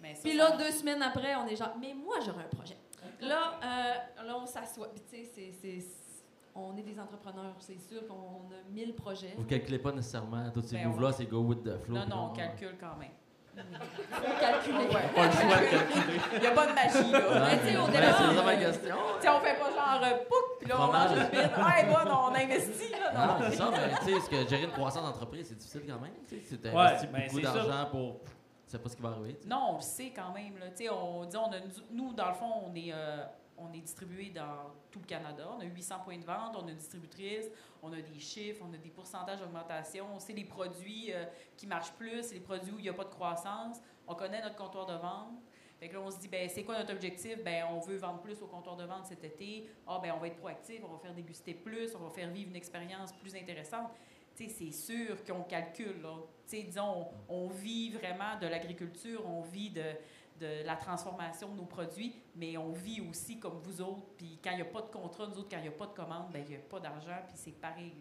Speaker 4: Mais ça,
Speaker 3: Puis
Speaker 4: ça-
Speaker 3: là, deux semaines après, on est genre, mais moi, j'aurais un projet. Là, euh, là on s'assoit. Puis, tu sais, c'est- c'est- on est des entrepreneurs, c'est sûr qu'on a 1000 projets.
Speaker 2: Vous calculez pas nécessairement tous ces
Speaker 4: Ben,
Speaker 2: moves-là, c'est go with the flow.
Speaker 4: Non, non, on calcule quand même.
Speaker 3: faut calculer.
Speaker 5: Pas le choix de calculer.
Speaker 4: Il n'y a pas de magie, là.
Speaker 3: Mais tu sais, au
Speaker 2: Ouais,
Speaker 3: départ,
Speaker 2: c'est ça ma
Speaker 3: euh,
Speaker 2: question.
Speaker 4: Tu on fait pas genre euh, pouf, puis là, on mange une bite. Ah, bon, on investit, là.
Speaker 2: Non,
Speaker 4: Non,
Speaker 2: c'est ça, mais tu sais, parce que gérer une croissance d'entreprise, c'est difficile quand même. Tu sais, c'est
Speaker 5: Ouais,
Speaker 2: investi
Speaker 5: ben,
Speaker 2: beaucoup
Speaker 5: ça.
Speaker 2: d'argent pour. Tu sais pas ce qui va arriver.
Speaker 4: Non, on le sait quand même. On, on a, nous, dans le fond, on est, euh, on est distribué dans tout le Canada. On a 800 points de vente, on a une distributrice, on a des chiffres, on a des pourcentages d'augmentation. On sait les produits euh, qui marchent plus, les produits où il n'y a pas de croissance. On connaît notre comptoir de vente. Fait que là, on se dit, ben, c'est quoi notre objectif? Ben, on veut vendre plus au comptoir de vente cet été. Ah, ben, on va être proactif, on va faire déguster plus, on va faire vivre une expérience plus intéressante. C'est sûr qu'on calcule. Disons, on, vit vraiment de l'agriculture, on vit de, la transformation de nos produits, mais on vit aussi comme vous autres. Puis quand il n'y a pas de contrat, nous autres, quand il n'y a pas de commande, ben, il n'y a pas d'argent, puis c'est pareil.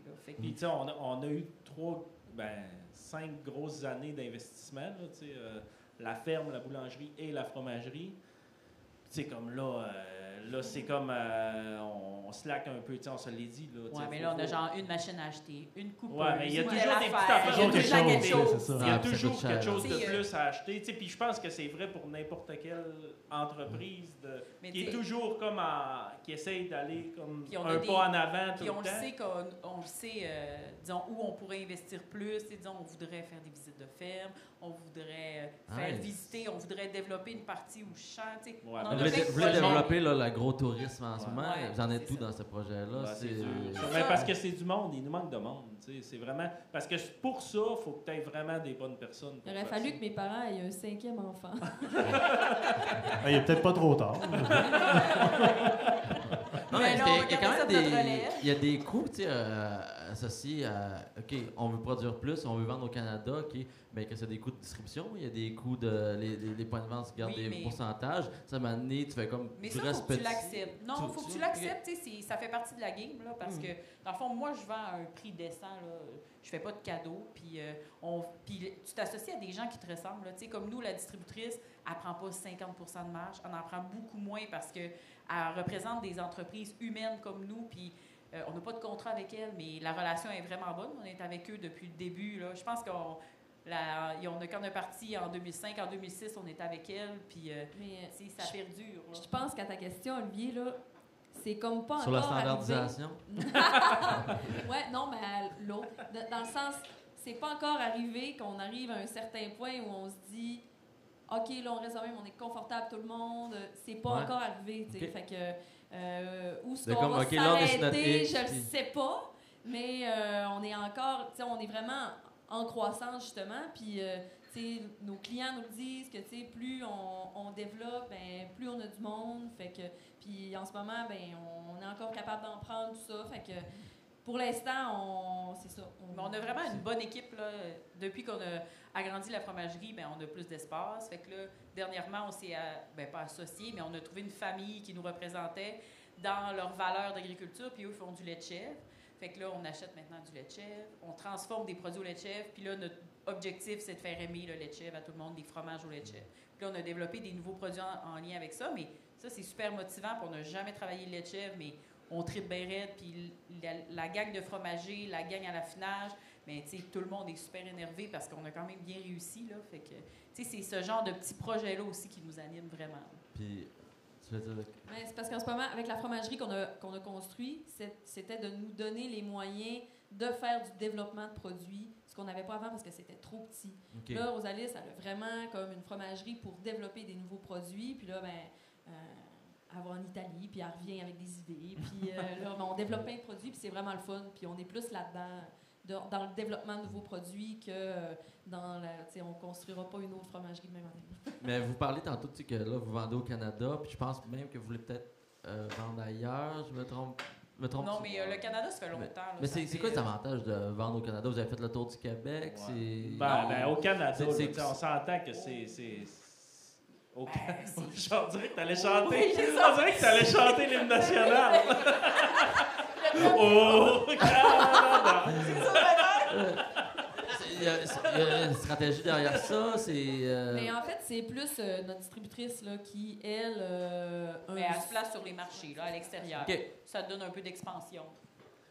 Speaker 5: On, a- eu trois, ben, cinq grosses années d'investissement, euh, la ferme, la boulangerie et la fromagerie. Tu sais, comme là, euh, là c'est comme, euh, on, on slack un peu, tu sais, on se l'est dit, là.
Speaker 4: Ouais, mais là, on a genre une machine à acheter, une coupeuse.
Speaker 5: Ouais, mais il y a toujours des petites
Speaker 4: affaire,
Speaker 5: affaires.
Speaker 4: il y a
Speaker 1: Toujours quelque chose.
Speaker 5: Il y a
Speaker 2: puis
Speaker 5: toujours quelque chose de
Speaker 4: euh,
Speaker 5: plus à acheter. Tu sais, Puis je pense que c'est vrai pour n'importe quelle entreprise de, qui est toujours comme en- qui essaye d'aller comme
Speaker 4: Puis on
Speaker 5: un
Speaker 4: des-
Speaker 5: pas en avant tout
Speaker 4: Puis
Speaker 5: le
Speaker 4: on le
Speaker 5: temps.
Speaker 4: sait, qu'on, on le sait euh, disons, où on pourrait investir plus. Tu sais, Disons, on voudrait faire des visites de ferme, on voudrait faire visiter, on voudrait développer une partie où je chante.
Speaker 2: Vous voulez, développer là, l'agro-tourisme en ce moment?
Speaker 4: Ouais,
Speaker 2: vous en êtes tout
Speaker 4: ça.
Speaker 2: dans ce projet-là?
Speaker 5: Parce que c'est du monde, il nous manque de monde. tu sais, C'est vraiment parce que pour ça, il faut que tu aies vraiment des bonnes personnes.
Speaker 3: Il aurait fallu
Speaker 5: ça.
Speaker 3: que mes parents aient un cinquième enfant.
Speaker 1: Ah, il est peut-être pas trop tard.
Speaker 2: Non,
Speaker 4: Mais
Speaker 2: il y
Speaker 4: on
Speaker 2: a- quand même des, il y a des coûts tu euh, associés à OK, on veut produire plus, on veut vendre au Canada, OK, mais que c'est des coûts de distribution, il y a des coûts de les, les- les points de vente qui gardent
Speaker 4: Oui,
Speaker 2: des pourcentages. Ça m'a amené, tu fais comme
Speaker 4: Mais
Speaker 2: tu
Speaker 4: ça,
Speaker 2: restes
Speaker 4: faut que tu l'acceptes. Non,
Speaker 2: Tu-
Speaker 4: il faut que
Speaker 2: tu-
Speaker 4: tu l'acceptes. tu Ça fait partie de la game, là, parce
Speaker 2: Mm.
Speaker 4: que, dans le fond, moi, je vends à un prix décent. Là. Je fais pas de cadeaux. Puis, euh, on, puis tu t'associes à des gens qui te ressemblent. là. Tu Comme nous, la distributrice, elle prend pas 50% de marge. Elle en prend beaucoup moins parce qu'elle représente des entreprises humaines comme nous. Puis, euh, on n'a pas de contrat avec elle, mais la relation est vraiment bonne. On est avec eux depuis le début. Là. Je pense qu'on la, on a, quand on est parti en 2005, en 2006, on était avec elle. Puis, euh,
Speaker 3: Mais
Speaker 4: sais, ça perdure. là.
Speaker 3: je pense qu'à ta question, Olivier, là, c'est comme pas
Speaker 2: Sur la
Speaker 3: encore
Speaker 2: standardisation?
Speaker 3: ouais, non, mais l'autre. Dans le sens, c'est pas encore arrivé qu'on arrive à un certain point où on se dit, OK, là, on reste quand même, on est confortable, tout le monde. C'est pas
Speaker 2: Ouais.
Speaker 3: encore arrivé, tu sais.
Speaker 2: Ok.
Speaker 3: Fait que, euh, où est-ce qu'on va
Speaker 2: OK, là, on est sur notre
Speaker 3: s'arrêter, je le sais pas. Mais euh, on est encore, tu sais, on est vraiment en croissance, justement. Puis, euh, tu sais, nos clients nous le disent que, tu sais, plus on, on développe, ben, plus on a du monde. Fait que, puis en ce moment, ben, on est encore capable d'en prendre, tout ça. Fait que, pour l'instant, on, c'est ça.
Speaker 4: On a vraiment une bonne équipe. Là. Depuis qu'on a agrandi la fromagerie, ben, on a plus d'espace. Fait que là, dernièrement, on s'est, à- ben, pas associé, mais on a trouvé une famille qui nous représentait dans leurs valeurs d'agriculture, puis eux font du lait de chèvre. Fait que là, on achète maintenant du lait de chèvre, on transforme des produits au lait de chèvre, puis là, notre objectif, c'est de faire aimer le lait de chèvre à tout le monde, des fromages au lait de chèvre. Puis là, on a développé des nouveaux produits en, en lien avec ça, mais ça, c'est super motivant, puis on n'a jamais travaillé le lait de chèvre, mais on tripe bien raide, puis la, la gang de fromager, la gang à l'affinage, mais tu sais, tout le monde est super énervé parce qu'on a quand même bien réussi, là. Fait que, tu sais, c'est ce genre de petits projets-là aussi qui nous animent vraiment.
Speaker 2: Puis, tu veux dire,
Speaker 3: c'est parce qu'en ce moment, avec la fromagerie qu'on a, qu'on a construit, c'était de nous donner les moyens de faire du développement de produits, ce qu'on n'avait pas avant parce que c'était trop petit.
Speaker 2: OK.
Speaker 3: Là, Rosalis, elle a vraiment comme une fromagerie pour développer des nouveaux produits. Puis là, ben, euh, elle va en Italie, puis elle revient avec des idées. Puis euh, là, ben, on développe plein de produits, puis c'est vraiment le fun. Puis on est plus là-dedans, de- dans le développement de nouveaux produits, que euh, dans la. Tu sais, on construira pas une autre fromagerie de même année.
Speaker 2: Mais vous parlez tantôt tu sais, que là, vous vendez au Canada, puis je pense même que vous voulez peut-être euh, vendre ailleurs. Je me trompe. me trompe
Speaker 4: Non, mais euh, le Canada, ça fait longtemps. là,
Speaker 2: Mais c'est quoi les avantages de vendre au Canada? Vous avez fait le tour du Québec?
Speaker 5: Ouais.
Speaker 2: C'est...
Speaker 5: Ben,
Speaker 4: Non.
Speaker 5: ben, au Canada, on s'entend que c'est. Au
Speaker 4: Ben,
Speaker 5: On dirait que t'allais chanter.
Speaker 4: Oui,
Speaker 5: on dirait que t'allais chanter l'hymne national. Canada.
Speaker 2: C'est- Il y, a, il y a une stratégie derrière ça, c'est... euh,
Speaker 3: Mais en fait, c'est plus euh, notre distributrice là, qui, elle. euh,
Speaker 4: Mais elle se place sur les marchés, là, à l'extérieur.
Speaker 2: OK.
Speaker 4: Ça donne un peu d'expansion.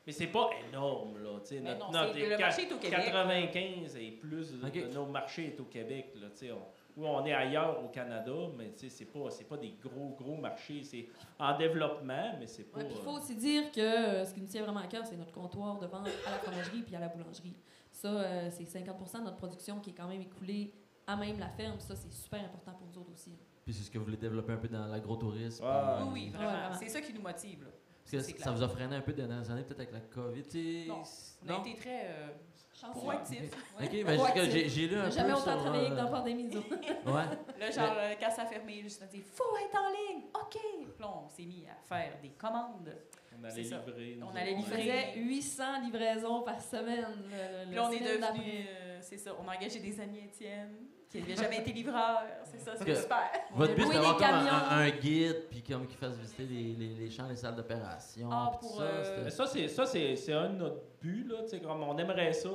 Speaker 5: Mais c'est pas énorme, là. tu sais,
Speaker 4: Mais
Speaker 5: Notre,
Speaker 4: non,
Speaker 5: notre-
Speaker 4: le marché est au Québec.
Speaker 5: 95 et plus de, nos marchés est au Québec, là. tu sais, On, oui, on est ailleurs au Canada, mais tu sais, c'est pas, c'est pas des gros, gros marchés. C'est en développement, mais c'est pas.
Speaker 3: Il
Speaker 5: euh,
Speaker 3: faut aussi dire que euh, ce qui nous tient vraiment à cœur, c'est notre comptoir de vente à la fromagerie puis à la boulangerie. Ça, euh, c'est 50 de notre production qui est quand même écoulée à même la ferme. Ça, c'est super important pour nous autres aussi.
Speaker 2: Puis c'est ce que vous voulez développer un peu dans l'agrotourisme. Puis-
Speaker 4: Oui, oui,
Speaker 3: vraiment.
Speaker 4: C'est ça qui nous motive. Là.
Speaker 2: Parce que ça vous a freiné un peu des dernières années, peut-être avec la COVID.
Speaker 4: Non. On a été très euh,
Speaker 3: Chanceux.
Speaker 4: proactifs.
Speaker 2: Ok,
Speaker 4: Ouais.
Speaker 2: ben,
Speaker 3: Proactif.
Speaker 2: j'ai- lu un peu
Speaker 3: jamais autant
Speaker 2: sur,
Speaker 3: travaillé que
Speaker 2: euh,
Speaker 3: dans la pandémie, nous.
Speaker 2: Ouais.
Speaker 4: Là, genre, euh, quand ça a fermé, juste on a dit faut être en ligne. OK. Puis on s'est mis à faire des commandes.
Speaker 5: On allait livrer.
Speaker 4: On allait
Speaker 3: On
Speaker 4: livrer.
Speaker 3: faisait 800 livraisons par semaine. le-
Speaker 4: Puis on est devenu, euh, c'est ça, on a engagé des amis Étienne, qui n'avaient jamais été livreurs. C'est ça,
Speaker 2: Que-
Speaker 4: c'est super.
Speaker 2: Votre but, c'est d'avoir comme un, guide, puis comme qui fasse visiter les, les, les champs, les salles d'opération.
Speaker 4: Ah, pour,
Speaker 2: ça,
Speaker 4: euh,
Speaker 5: ça, c'est, ça c'est, c'est un de notre but, là. Comme on aimerait ça.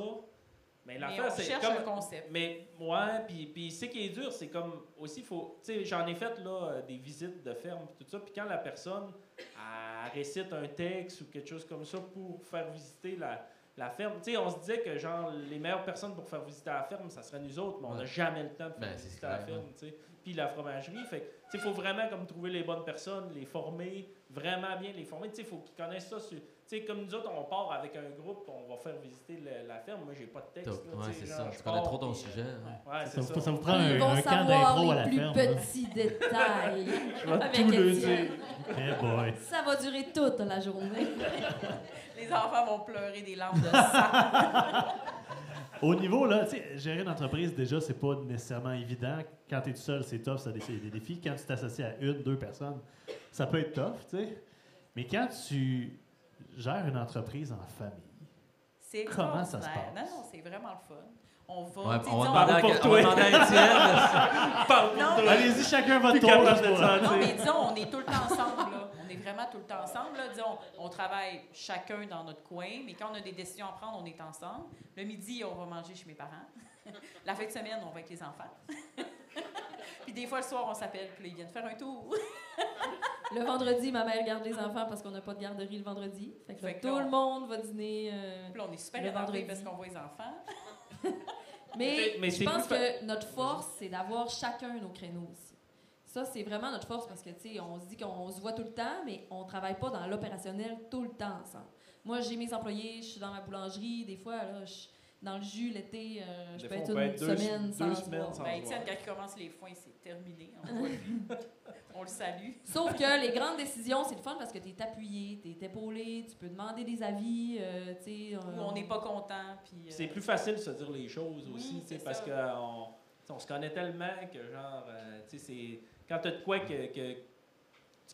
Speaker 5: Mais l'affaire,
Speaker 4: on
Speaker 5: c'est
Speaker 4: cherche
Speaker 5: comme.
Speaker 4: un concept.
Speaker 5: Mais ouais, puis, puis ce qui est dur, c'est comme aussi, faut, tu sais, j'en ai fait là, euh, des visites de ferme, tout ça, puis quand la personne elle récite un texte ou quelque chose comme ça pour faire visiter la, la ferme, tu sais, on se disait que genre les meilleures personnes pour faire visiter la ferme, ça serait nous autres, mais on n'a
Speaker 2: Ouais.
Speaker 5: jamais le temps de faire
Speaker 2: Ben,
Speaker 5: visiter la ferme, tu sais. Puis la fromagerie, fait que, tu sais, il faut vraiment comme trouver les bonnes personnes, les former, vraiment bien les former, tu sais, il faut qu'ils connaissent ça. sur- Tu sais, comme nous autres, on part avec un groupe, on va faire visiter le- la ferme. Moi, j'ai pas de texte. Là,
Speaker 2: Ouais, c'est
Speaker 5: genre,
Speaker 2: ça.
Speaker 5: je
Speaker 2: Tu connais trop ton sujet.
Speaker 5: euh,
Speaker 2: hein.
Speaker 5: Ouais,
Speaker 1: Ça,
Speaker 5: ça.
Speaker 1: ça vous prend un, un camp
Speaker 3: savoir
Speaker 1: d'impro à
Speaker 3: les
Speaker 1: la
Speaker 3: plus
Speaker 1: ferme.
Speaker 3: petits détails.
Speaker 5: Je vais
Speaker 3: avec
Speaker 5: tout le
Speaker 3: Étienne.
Speaker 5: dire.
Speaker 1: Eh boy.
Speaker 3: Ça va durer toute la journée.
Speaker 4: Les enfants vont pleurer des larmes de sang.
Speaker 1: Au niveau, là, tu sais, gérer une entreprise, déjà, c'est pas nécessairement évident. Quand tu es tout seul, c'est tough, ça décide des défis. Quand tu t'associes à une, deux personnes, ça peut être tough, tu sais. Mais quand tu gères une entreprise en famille, Comment ça se passe?
Speaker 4: Non, non, c'est vraiment le fun. On va.
Speaker 2: Ouais, on, va
Speaker 4: disons-
Speaker 2: demander à,
Speaker 5: pour
Speaker 2: on va
Speaker 5: toi.
Speaker 2: demander à Étienne.
Speaker 1: Allez-y, chacun votre tour.
Speaker 4: Non, mais disons, on est tout le temps ensemble, là. On est vraiment tout le temps ensemble, là. Disons, on travaille chacun dans notre coin, mais quand on a des décisions à prendre, on est ensemble. Le midi, on va manger chez mes parents. La fin de semaine, on va avec les enfants. puis des fois, le soir, on s'appelle, puis ils viennent faire un tour.
Speaker 3: Le vendredi, ma mère garde les enfants parce qu'on n'a pas de garderie le vendredi. Fait que là,
Speaker 4: Fait que
Speaker 3: tout
Speaker 4: là,
Speaker 3: le monde va dîner. euh,
Speaker 4: Puis là, on est super
Speaker 3: vendredi.
Speaker 4: parce qu'on voit les enfants.
Speaker 3: Mais,
Speaker 5: Mais
Speaker 3: je pense que notre force, c'est d'avoir chacun nos créneaux aussi. Ça, c'est vraiment notre force parce que, tu sais, on se dit qu'on se voit tout le temps, mais on travaille pas dans l'opérationnel tout le temps ensemble. Moi, j'ai mes employés, je suis dans ma boulangerie, des fois, là, je dans le jus l'été, euh, je peux être une
Speaker 5: deux-
Speaker 3: semaine
Speaker 5: deux
Speaker 3: sans se
Speaker 5: semaines
Speaker 3: voir.
Speaker 5: sans-
Speaker 4: Ben, Étienne, quand il commence les foins, c'est terminé. On, voit plus. On le salue.
Speaker 3: Sauf que les grandes décisions, c'est le fun parce que tu es appuyé, tu es épaulé, tu peux demander des avis, euh, tu sais. euh,
Speaker 4: Ou on n'est pas content. Puis, euh,
Speaker 5: C'est plus facile de se dire les choses
Speaker 4: Oui,
Speaker 5: aussi, tu
Speaker 4: c'est
Speaker 5: parce qu'on on se connaît tellement que, genre, euh, tu sais, c'est. Quand t'as de quoi que, que,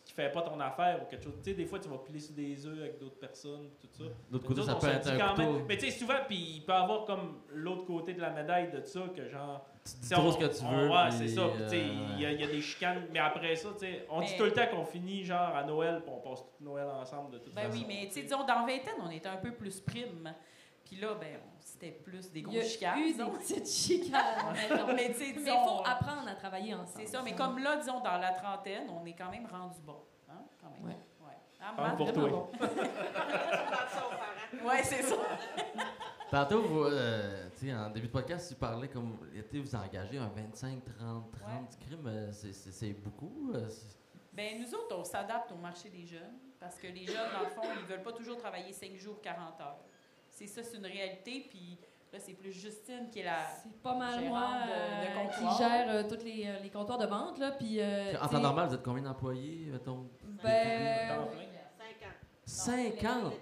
Speaker 5: qui fait pas ton affaire ou quelque chose, tu sais, des fois, tu vas piler sur des œufs avec d'autres personnes, tout ça.
Speaker 2: D'autre
Speaker 5: Nous
Speaker 2: côté,
Speaker 5: autres,
Speaker 2: ça peut être un.
Speaker 5: Mais tu sais, souvent, puis il peut y avoir comme l'autre côté de la médaille de ça, que genre.
Speaker 2: Tu trop
Speaker 5: on-
Speaker 2: ce que tu
Speaker 5: on-
Speaker 2: veux.
Speaker 5: Ouais, c'est ça. Puis, tu sais,
Speaker 2: euh,
Speaker 5: Il y, a- il y a des chicanes, mais après ça, tu sais, on dit tout le temps qu'on finit genre à Noël, puis on passe tout Noël ensemble de toute
Speaker 4: Ben
Speaker 5: façon.
Speaker 4: oui, mais tu sais, disons, dans vingtaine, on était un peu plus prime. Puis là, ben, on- c'était plus des
Speaker 3: Il
Speaker 4: gros
Speaker 3: y a
Speaker 4: chicanes.
Speaker 3: eu des petites chicanes.
Speaker 4: Mais tu sais,
Speaker 3: Mais il faut apprendre à travailler ensemble.
Speaker 4: C'est ça, mais comme là, disons, dans la trentaine, on est quand même rendu bon. Hein, quand même.
Speaker 3: Ouais.
Speaker 4: Ouais.
Speaker 5: Parle
Speaker 4: Matt?
Speaker 5: pour toi.
Speaker 3: bon.
Speaker 4: Ouais, c'est ça.
Speaker 2: Tantôt, vous, euh, tu sais, en début de podcast, tu parlais comme l'été, vous engagez un 25, 30, 30 crimes. euh, c'est- beaucoup. euh, c'est-
Speaker 4: Ben nous autres, on s'adapte au marché des jeunes parce que les jeunes, dans le fond, ils veulent pas toujours travailler 5 jours, 40 heures. C'est ça, c'est une réalité. Puis là, c'est plus Justine qui est la.
Speaker 3: C'est pas mal moi
Speaker 4: de- de
Speaker 3: euh, qui gère euh, tous les, les comptoirs de vente. Là, puis, euh,
Speaker 2: En temps normal, vous êtes combien d'employés, mettons?
Speaker 3: Ben,
Speaker 5: Temps plein.
Speaker 2: 50!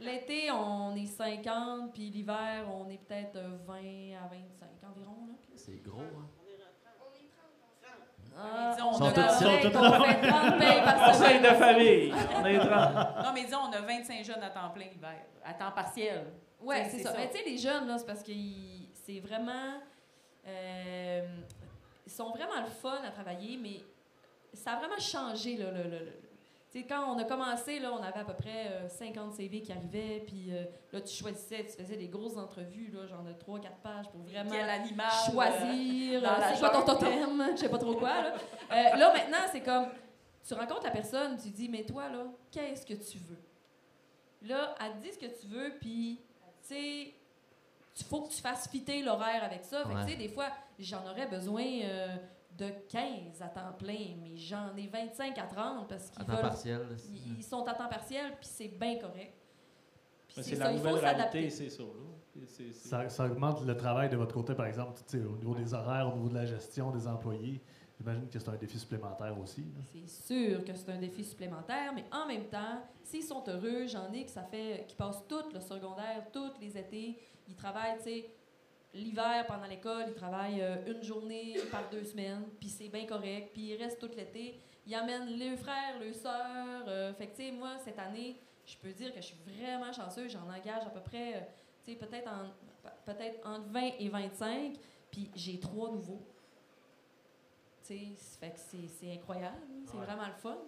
Speaker 3: L'été, on est 50, puis l'hiver, on est peut-être euh, 20 à 25 environ. Là.
Speaker 2: C'est gros, hein?
Speaker 3: Ah, on
Speaker 4: on
Speaker 3: a
Speaker 4: a
Speaker 3: la
Speaker 4: tous-
Speaker 3: règle
Speaker 1: sont
Speaker 3: qu'on fait 30 payes par semaine.
Speaker 5: de famille, on est 30.
Speaker 4: Non, mais disons, on a 25 jeunes à temps plein l'hiver, à temps partiel.
Speaker 3: Ouais,
Speaker 4: C'est-
Speaker 3: ça.
Speaker 4: ça.
Speaker 3: Mais tu sais, les jeunes, là, c'est parce que ils- c'est vraiment. euh, ils sont vraiment le fun à travailler, mais ça a vraiment changé, là, le. le- le- tu sais, quand on a commencé, là, on avait à peu près euh, 50 CV qui arrivaient, puis euh, là, tu choisissais, tu faisais des grosses entrevues, là, genre de 3-4 pages pour vraiment
Speaker 4: Quel animal.
Speaker 3: choisir, euh, c'est quoi ton totem, je sais pas trop quoi. Là, Euh, là maintenant, c'est comme, tu rencontres la personne, tu dis, mais toi, là, qu'est-ce que tu veux? Là, elle te dit ce que tu veux, puis, tu sais, il faut que tu fasses fitter l'horaire avec ça. Fait que,
Speaker 2: Ouais.
Speaker 3: tu sais, des fois, j'en aurais besoin euh, de 15 à temps plein, mais j'en ai 25 à 30 parce qu'ils
Speaker 2: temps
Speaker 3: veulent...
Speaker 2: partiel.
Speaker 3: Ils, ils sont à temps partiel, puis c'est bien correct. C'est ça,
Speaker 5: la
Speaker 3: il faut
Speaker 5: nouvelle réalité, c'est ça.
Speaker 1: Ça, ça augmente le travail de votre côté, par exemple, au niveau des horaires, au niveau de la gestion des employés. J'imagine que c'est un défi supplémentaire aussi.
Speaker 3: C'est sûr que c'est un défi supplémentaire, mais en même temps, s'ils sont heureux, j'en ai que ça fait, qui passent tout le secondaire, tous les étés, ils travaillent, tu sais, l'hiver pendant l'école, ils travaillent euh, une journée par deux semaines, puis c'est bien correct, puis ils restent tout l'été, ils amènent leurs frères, leurs sœurs, euh, fait que tu sais, moi cette année, je peux dire que je suis vraiment chanceuse, j'en engage à peu près, euh, tu sais, peut-être en, peut-être entre 20 et 25, puis j'ai trois nouveaux. Tu sais, fait que c'est- c'est incroyable, c'est
Speaker 2: Ouais.
Speaker 3: vraiment le fun.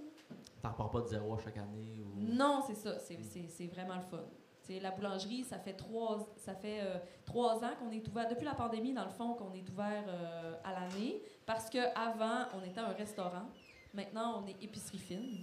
Speaker 2: T'en repars pas de zéro à chaque année? Ou...
Speaker 3: Non, c'est ça. C'est, c'est- c'est vraiment le fun. C'est la boulangerie, ça fait trois, ça fait, euh, trois ans qu'on est ouvert, depuis la pandémie, dans le fond, qu'on est ouvert euh, à l'année. Parce qu'avant, on était un restaurant. Maintenant, on est épicerie fine.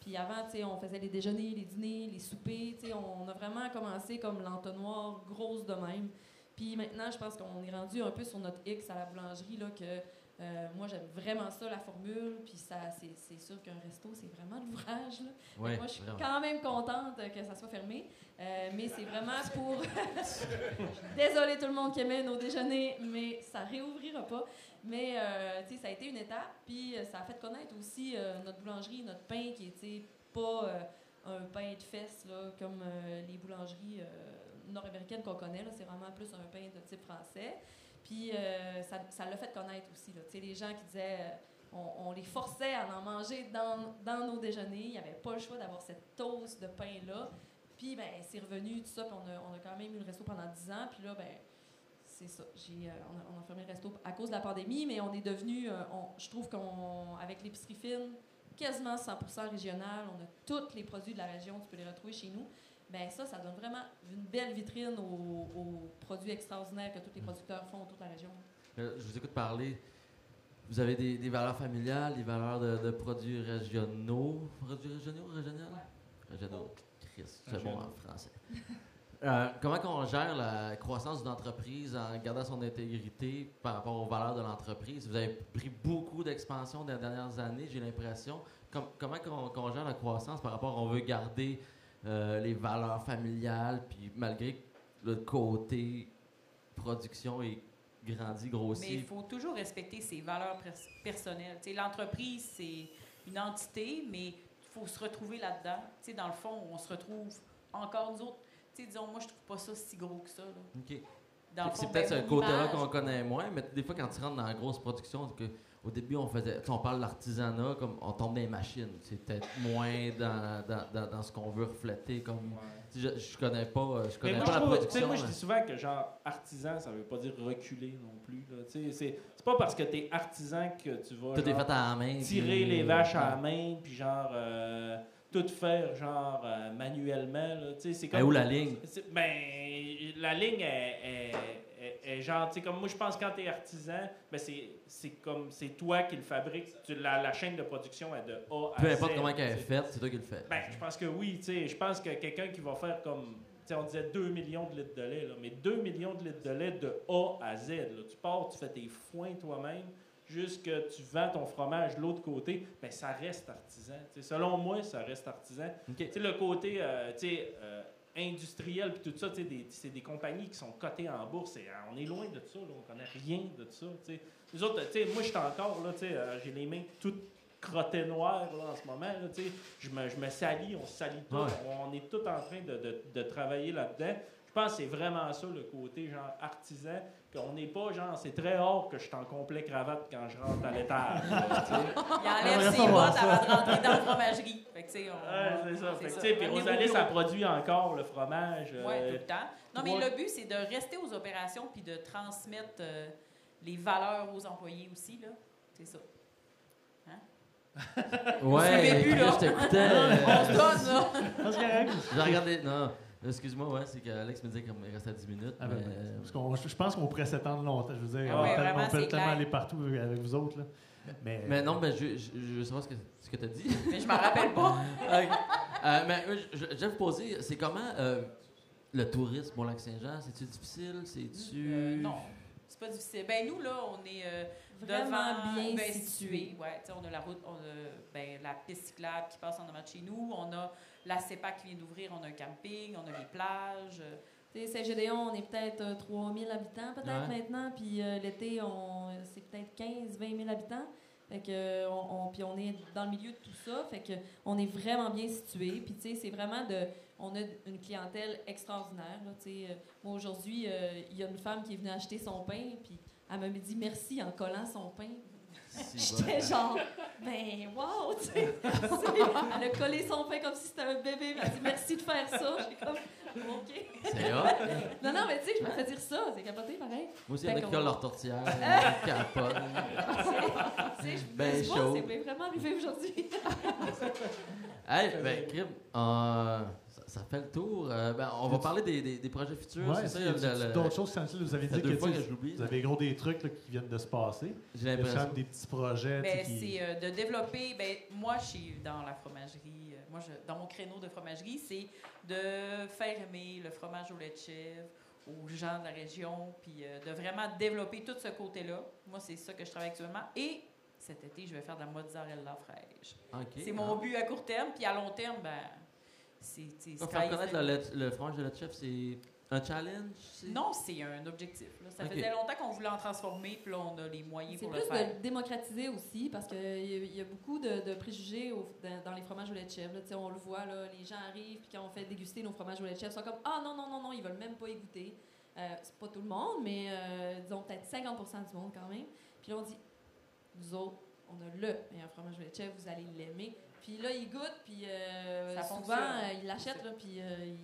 Speaker 3: Puis avant, on faisait les déjeuners, les dîners, les soupers. sais, On a vraiment commencé comme l'entonnoir grosse de même. Puis maintenant, je pense qu'on est rendu un peu sur notre X à la boulangerie, là, que euh, moi, j'aime vraiment ça, la formule. Puis ça, c'est, c'est sûr qu'un resto, c'est vraiment l'ouvrage.
Speaker 2: Ouais,
Speaker 3: moi, je suis quand même contente que ça soit fermé. Euh, mais c'est vraiment pour. Désolée tout le monde qui aimait nos déjeuners, mais ça réouvrira pas. Mais euh, tu sais, ça a été une étape. Puis ça a fait connaître aussi notre boulangerie, notre pain qui était pas un pain de fesses là, comme les boulangeries nord-américaines qu'on connaît. C'est vraiment plus un pain de type français. Puis euh, ça l'a fait connaître aussi. Là. Les gens qui disaient. euh, on, les forçait à en manger dans, dans nos déjeuners. Il n'y avait pas le choix d'avoir cette toast de pain-là. Puis, ben, c'est revenu, tout ça. Puis, on a, on a quand même eu le resto pendant 10 ans. Puis là, ben, c'est ça. Euh, on, a, on a fermé le resto à cause de la pandémie, mais on est devenu, euh, je trouve qu'on, avec l'épicerie fine, quasiment 100% régional. On a tous les produits de la région. Tu peux les retrouver chez nous. Ben ça, ça donne vraiment une belle vitrine aux, aux produits extraordinaires que tous les producteurs font toute la région.
Speaker 2: Euh, Je vous écoute parler. Vous avez des, des valeurs familiales, des valeurs de, de produits régionaux. Produits régionaux, régionaux? Régionaux. Chris, c'est bon en français. Euh, comment on gère la croissance d'une entreprise en gardant son intégrité par rapport aux valeurs de l'entreprise? Vous avez pris beaucoup d'expansion dans les dernières années, j'ai l'impression. Com- comment qu'on qu'on gère la croissance par rapport à on veut garder euh, les valeurs familiales, puis malgré que le côté production est grandi,
Speaker 4: Mais il faut toujours respecter ses valeurs pers- personnelles. L'entreprise, c'est une entité, mais il faut se retrouver là-dedans. Dans le fond, on se retrouve encore nous autres. Tu sais, disons, moi, je trouve pas ça si gros que ça. là.
Speaker 2: OK. C'est peut-être
Speaker 4: ben,
Speaker 2: ce côté-là qu'on connaît moins, mais des fois, quand tu rentres dans la grosse production, que, au début, on faisait, on parle de l'artisanat, comme on tombe dans les machines. C'est peut-être moins dans, dans, dans, dans ce qu'on veut refléter. Comme, je, je connais pas, euh, je connais
Speaker 5: moi,
Speaker 2: pas
Speaker 5: je
Speaker 2: la
Speaker 5: trouve-
Speaker 2: production.
Speaker 5: moi, je dis souvent que genre artisan, ça veut pas dire reculer non plus. C'est pas parce que tu es artisan que tu vas
Speaker 2: Tout est
Speaker 5: genre,
Speaker 2: fait à la main.
Speaker 5: tirer
Speaker 2: puis-
Speaker 5: les vaches à la main, puis genre euh, tout faire genre euh, manuellement. là. C'est
Speaker 2: Ben,
Speaker 5: comme
Speaker 2: où la ligne?
Speaker 5: Ben, la ligne est, est- est genre, tu sais, comme moi, je pense que quand tu es artisan, ben c'est, c'est comme, c'est toi qui le fabrique. Tu- la, la chaîne de production est de A à
Speaker 2: Peu
Speaker 5: Z.
Speaker 2: importe comment elle est faite, c'est toi qui le fais.
Speaker 5: Ben, je pense que oui, tu sais. Je pense que quelqu'un qui va faire comme, tu sais, on disait 2 millions de litres de lait, là, mais 2 millions de litres de lait de A à Z. là. Tu pars, tu fais tes foins toi-même, jusque tu vends ton fromage de l'autre côté, ben ça reste artisan. Tu sais, selon moi, ça reste artisan.
Speaker 2: OK.
Speaker 5: Tu sais, le côté euh, tu sais, euh, industriel puis tout ça, c'est des compagnies qui sont cotées en bourse. Et, euh, on est loin de ça, là, on connaît rien de ça. tu sais. Nous autres, moi, je suis encore, là, euh, j'ai les mains toutes crottées noires là, en ce moment. Je, me, je me salis, on se salit.
Speaker 2: Ouais.
Speaker 5: On, on est tout en train de, de- de travailler là-dedans. Je pense que c'est vraiment ça, le côté genre artisan, qu'on n'est pas genre, c'est très rare que je suis en complet cravate quand je rentre à l'étage.
Speaker 4: Il
Speaker 1: On
Speaker 4: enlève ses
Speaker 1: savoir
Speaker 4: bottes
Speaker 1: ça.
Speaker 4: avant de rentrer dans la fromagerie. Fait que, tu sais, on-
Speaker 5: Ouais, c'est ça. Fait puis Rosalie, ça produit encore le fromage. euh,
Speaker 4: Oui, tout le temps. Non, mais le but, c'est de rester aux opérations puis de transmettre euh, les valeurs aux employés aussi. là. C'est ça.
Speaker 2: Ouais,
Speaker 4: savez plus,
Speaker 2: là, je t'écoutais.
Speaker 4: On se donne, là.
Speaker 1: Correct.
Speaker 2: J'ai regardé. Non, excuse-moi, ouais, c'est qu'Alex me disait qu'il me restait 10 minutes.
Speaker 1: Ah, ben,
Speaker 2: mais,
Speaker 1: ben,
Speaker 2: euh,
Speaker 1: parce qu'on- je pense qu'on pourrait s'étendre longtemps. Je veux dire,
Speaker 4: Ah
Speaker 1: on
Speaker 4: ouais,
Speaker 1: peut,
Speaker 4: vraiment,
Speaker 1: on peut tellement
Speaker 4: clair.
Speaker 1: aller partout avec vous autres. Là. Mais,
Speaker 2: mais non, ben, je, je, je veux savoir ce que, ce que tu as dit.
Speaker 4: Mais je m'en rappelle pas.
Speaker 2: Ok. Euh, mais euh, je, je vais vous poser, c'est comment euh, le tourisme au Lac-Saint-Jean? C'est-tu difficile? C'est-tu.
Speaker 4: Euh, non, c'est pas difficile. Ben nous, là, on est euh,
Speaker 3: Vraiment
Speaker 4: devant,
Speaker 3: bien
Speaker 4: ben,
Speaker 3: situé.
Speaker 4: Ouais, tu sais, on a la route, on a ben, la piste cyclable qui passe en avant de chez nous. On a la CEPAC qui vient d'ouvrir. On a un camping, on a les plages.
Speaker 3: Tu sais, Saint-Gédéon, on est peut-être euh, 3000 habitants peut-être
Speaker 2: Ouais.
Speaker 3: maintenant, puis euh, l'été, on, c'est peut-être 15-20 000 habitants. Fait que, euh, on, on- puis on est dans le milieu de tout ça, fait que on est vraiment bien situé. Puis tu sais, c'est vraiment de, on a une clientèle extraordinaire. Là, tu sais. Euh, moi aujourd'hui, euh, il y a une femme qui est venue acheter son pain, puis elle m'a dit merci en collant son pain. J'étais genre, ben wow, tu sais. Elle a collé son pain comme si c'était un bébé. Elle m'a dit merci de faire ça. J'ai comme, ok.
Speaker 2: C'est.
Speaker 3: Non, non, mais tu sais, je me fais dire ça. C'est capoté pareil.
Speaker 2: Moi aussi, il y en a
Speaker 3: Fait
Speaker 2: qui
Speaker 3: qu'on-
Speaker 2: collent leur tourtière, ils capotent.
Speaker 3: Tu sais, je
Speaker 2: Ben
Speaker 3: me dis pas,
Speaker 2: chaud.
Speaker 3: c'est vraiment arrivé aujourd'hui.
Speaker 2: Hey, ben, Crib, euh, ça, fait le tour. Euh, ben, on va parler des, des, des projets futurs.
Speaker 1: ouais,
Speaker 2: c'est ça,
Speaker 1: d'autres choses, vous avez dit que,
Speaker 2: fois que je
Speaker 1: vous avez gros des trucs là, qui viennent de se passer.
Speaker 2: J'ai l'impression.
Speaker 1: des petits projets.
Speaker 4: Ben,
Speaker 1: qui-
Speaker 4: c'est euh, de développer. Ben, moi, je suis dans la fromagerie. euh, moi, je- dans mon créneau de fromagerie, c'est de faire aimer le fromage au lait de chèvre aux gens de la région, puis euh, de vraiment développer tout ce côté-là. Moi, c'est ça que je travaille actuellement. Et cet été, je vais faire de la mozzarella fraîche. C'est mon but à court terme, puis à long terme, ben, c'est. c'est sky
Speaker 2: faire connaître le,
Speaker 4: limit.
Speaker 2: lait- le fromage de lait de chef, c'est un challenge? c'est-
Speaker 4: Non, c'est un objectif. là. Ça
Speaker 2: Ok.
Speaker 4: faisait longtemps qu'on voulait en transformer, puis là, on a les moyens
Speaker 3: C'est
Speaker 4: pour
Speaker 3: plus
Speaker 4: le faire.
Speaker 3: de le démocratiser aussi, parce qu'il y, a- y a beaucoup de, de préjugés au- dans, dans les fromages au lait de chèvre. là. On le voit, là, les gens arrivent, puis quand on fait déguster nos fromages au lait de chèvre, ils sont comme Ah non, non, non, non, ils veulent même pas y goûter. Euh, c'est pas tout le monde, mais euh, disons peut-être 50 du monde quand même. Puis là, on dit Nous autres, on a le meilleur fromage au lait de chèvre, vous allez l'aimer. Puis là, ils goûtent, puis euh,
Speaker 4: Ça
Speaker 3: souvent, euh, ils l'achètent, là, puis euh, ils.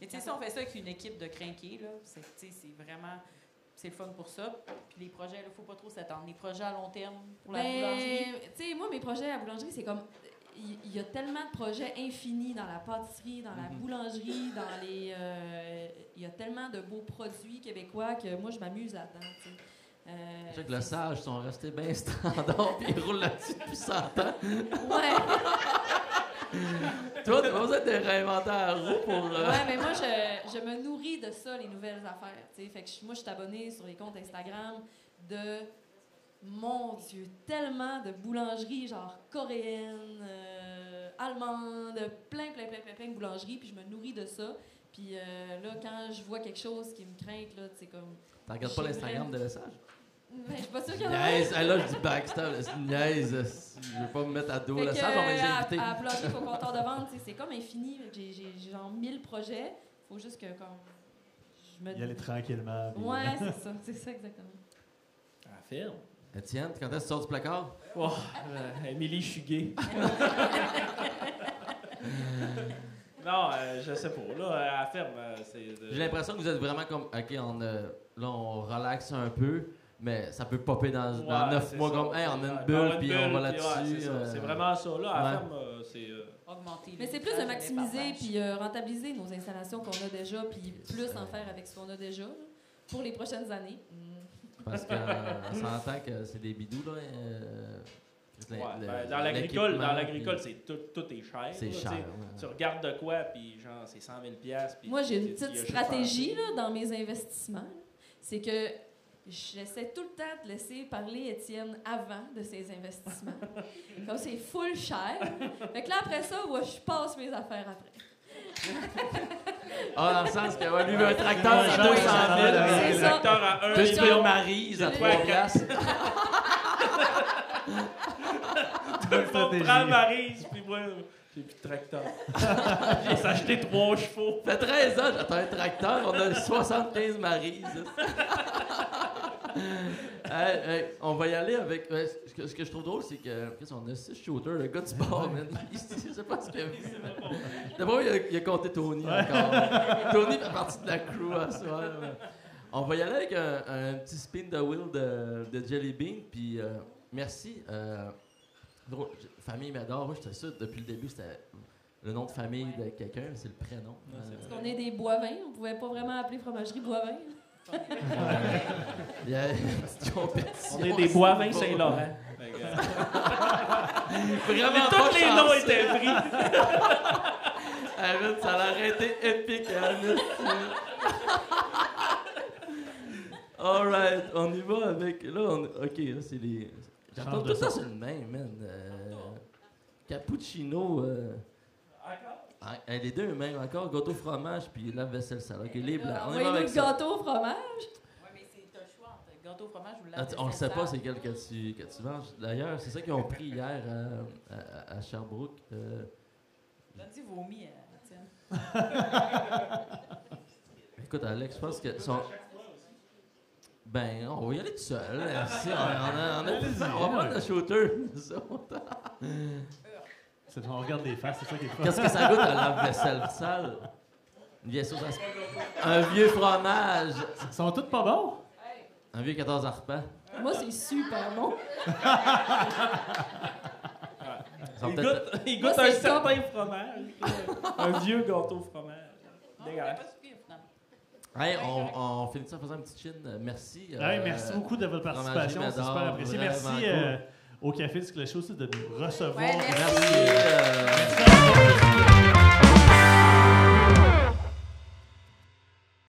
Speaker 4: Mais tu sais, si on fait ça avec une équipe de crinqués, là, c'est vraiment. C'est le fun pour ça. Puis les projets, il ne faut pas trop s'attendre. Les projets à long terme pour la boulangerie?
Speaker 3: Ben, tu sais, moi, mes projets à la boulangerie, c'est comme. Il il y, a tellement de projets infinis dans la pâtisserie, dans la
Speaker 2: Mhm.
Speaker 3: boulangerie, dans les. euh, Il y a tellement de beaux produits québécois que moi, je m'amuse là-dedans. Euh,
Speaker 2: que le sage sont restés bien standards puis ils roulent là-dessus depuis 100 ans.
Speaker 3: Ouais.
Speaker 2: Toi, t'as besoin de te réinventer à roue pour. euh,
Speaker 3: Ouais, mais moi, je, je me nourris de ça, les nouvelles affaires. Fait que je- moi, je suis abonnée sur les comptes Instagram de, mon Dieu, tellement de boulangeries, genre coréennes, euh, allemandes, plein, plein, plein, plein, plein de boulangeries. Puis je me nourris de ça. Puis euh, là, quand je vois quelque chose qui me craint, là, c'est comme.
Speaker 2: T'en regardes pas l'Instagram de message?
Speaker 3: Ben, je suis pas sûre qu'il y en a.
Speaker 2: Niaise. Là, je dis backstab. C'est une niaise. Je vais pas me mettre à dos.
Speaker 3: Fait
Speaker 2: Là, ça, on va les
Speaker 3: euh,
Speaker 2: inviter.
Speaker 3: à, à plugger au comptoir de vente, c'est comme infini. J'ai, genre 1000 projets. Faut juste que comme je me
Speaker 1: Y aller tranquillement. puis-
Speaker 3: Ouais, c'est ça, c'est ça exactement.
Speaker 5: À la ferme.
Speaker 2: Étienne, quand est-ce que tu sors du placard?
Speaker 5: Oh, euh, Émilie, je suis gay. non, euh, je sais pas. Là, à la ferme, euh, c'est. de-
Speaker 2: J'ai l'impression que vous êtes vraiment comme. Ok, on, euh, là, on relaxe un peu, mais ça peut popper dans, dans
Speaker 5: Ouais,
Speaker 2: 9
Speaker 5: c'est
Speaker 2: mois
Speaker 5: ça.
Speaker 2: comme. Hey, on a une bulle, puis on va
Speaker 5: ouais,
Speaker 2: là-dessus.
Speaker 5: c'est
Speaker 2: euh,
Speaker 5: C'est vraiment ça. Là, à la
Speaker 2: ouais.
Speaker 5: ferme, euh, c'est. euh,
Speaker 4: Augmenter
Speaker 3: Mais c'est plus de maximiser puis euh, rentabiliser nos installations qu'on a déjà, puis plus en faire avec ce qu'on a déjà pour les prochaines années.
Speaker 2: Parce qu'on s'entend que c'est des bidous, là. euh,
Speaker 5: ouais,
Speaker 2: le-
Speaker 5: ben, dans l'agricole, dans l'agricole, c'est tout, tout est cher.
Speaker 2: C'est cher.
Speaker 5: tu sais.
Speaker 2: ouais.
Speaker 5: Tu regardes de quoi, puis genre, c'est 100 000 piastres, puis
Speaker 3: Moi, j'ai une petite stratégie là, dans mes investissements. C'est que j'essaie tout le temps de laisser parler Étienne avant de ses investissements. Comme c'est full cher. Fait que là, après ça, moi, je passe mes affaires après.
Speaker 2: Ah, dans le sens que ouais, lui veut un tracteur à
Speaker 1: Ouais,
Speaker 2: 200
Speaker 1: genre,
Speaker 2: 000.
Speaker 1: ça,
Speaker 3: C'est
Speaker 5: Le
Speaker 3: ça.
Speaker 5: tracteur à 1
Speaker 2: Toi, tu
Speaker 3: Genre-
Speaker 2: veux une Maryse à
Speaker 3: Ouais.
Speaker 2: 3 piastres.
Speaker 5: Tout le monde
Speaker 1: stratégie.
Speaker 5: prend Maryse, puis moi, j'ai plus de tracteur. j'ai s'acheté trois chevaux.
Speaker 2: Ça fait 13 ans, j'attends un tracteur, on a 75 Maryse. Hey, hey, on va y aller avec. ouais, ce, que, ce que je trouve drôle, c'est que. qu'est-ce qu'on a 6 shooters, le gars du man. Il- Je sais pas ce qu'il a vu. D'abord, il, a- il a compté Tony encore. Tony fait partie de la crew à ce soir. man. On va y aller avec un, un petit spin de wheel de, de Jelly Bean. Puis euh, merci. euh, drôle, famille m'adore. Moi, j'étais sûr depuis le début, c'était le nom de famille de quelqu'un, mais c'est le prénom. Euh,
Speaker 3: Parce qu'on est des Boivins, on pouvait pas vraiment appeler fromagerie Boivin.
Speaker 2: Il y a une petite compétition.
Speaker 5: On est des Boivins Saint-Laurent.
Speaker 2: Vraiment
Speaker 5: Tous les noms étaient pris.
Speaker 2: Arrête, ça aurait été épique, hein, Alright, on y va avec. Là, on... ok, là, c'est les. J'entends tout ça sur le même, man. Euh, Cappuccino. Euh... ah, eh, les deux même, encore gâteau fromage puis la vaisselle sale. Ok, les blancs. On avec
Speaker 3: le gâteau au fromage.
Speaker 4: Oui, mais c'est le choix entre gâteau au fromage ou
Speaker 2: Ah,
Speaker 4: la
Speaker 2: tu- on le sait pas, c'est quel que tu, que tu manges. D'ailleurs, c'est ça qu'ils ont pris hier à, à- à Sherbrooke. Euh,
Speaker 4: Donne-y vomi, euh, Étienne.
Speaker 2: Écoute, Alex, je pense que son. Ben, on va y aller tout seul. Si, on, on a, on, a plus- on va prendre le shooter. nous autres.
Speaker 1: C'est- On regarde les faces, c'est ça qui est fun.
Speaker 2: Qu'est-ce que ça goûte à la vaisselle sale? Une vieille sauce à Un vieux fromage.
Speaker 1: Ils sont tous pas bons?
Speaker 2: Un vieux 14 arpents.
Speaker 3: Moi, c'est super bon.
Speaker 5: Il goûte, il
Speaker 3: Moi,
Speaker 5: goûte un certain fromage. un vieux gâteau au fromage. Dégueulasse.
Speaker 2: Hey, on, on finit ça en faisant une petite chine. Merci.
Speaker 1: Ouais,
Speaker 2: euh,
Speaker 1: merci beaucoup de votre participation, c'est super apprécié. Merci euh, au Café du Clocher aussi de nous recevoir.
Speaker 4: Merci.
Speaker 2: Euh.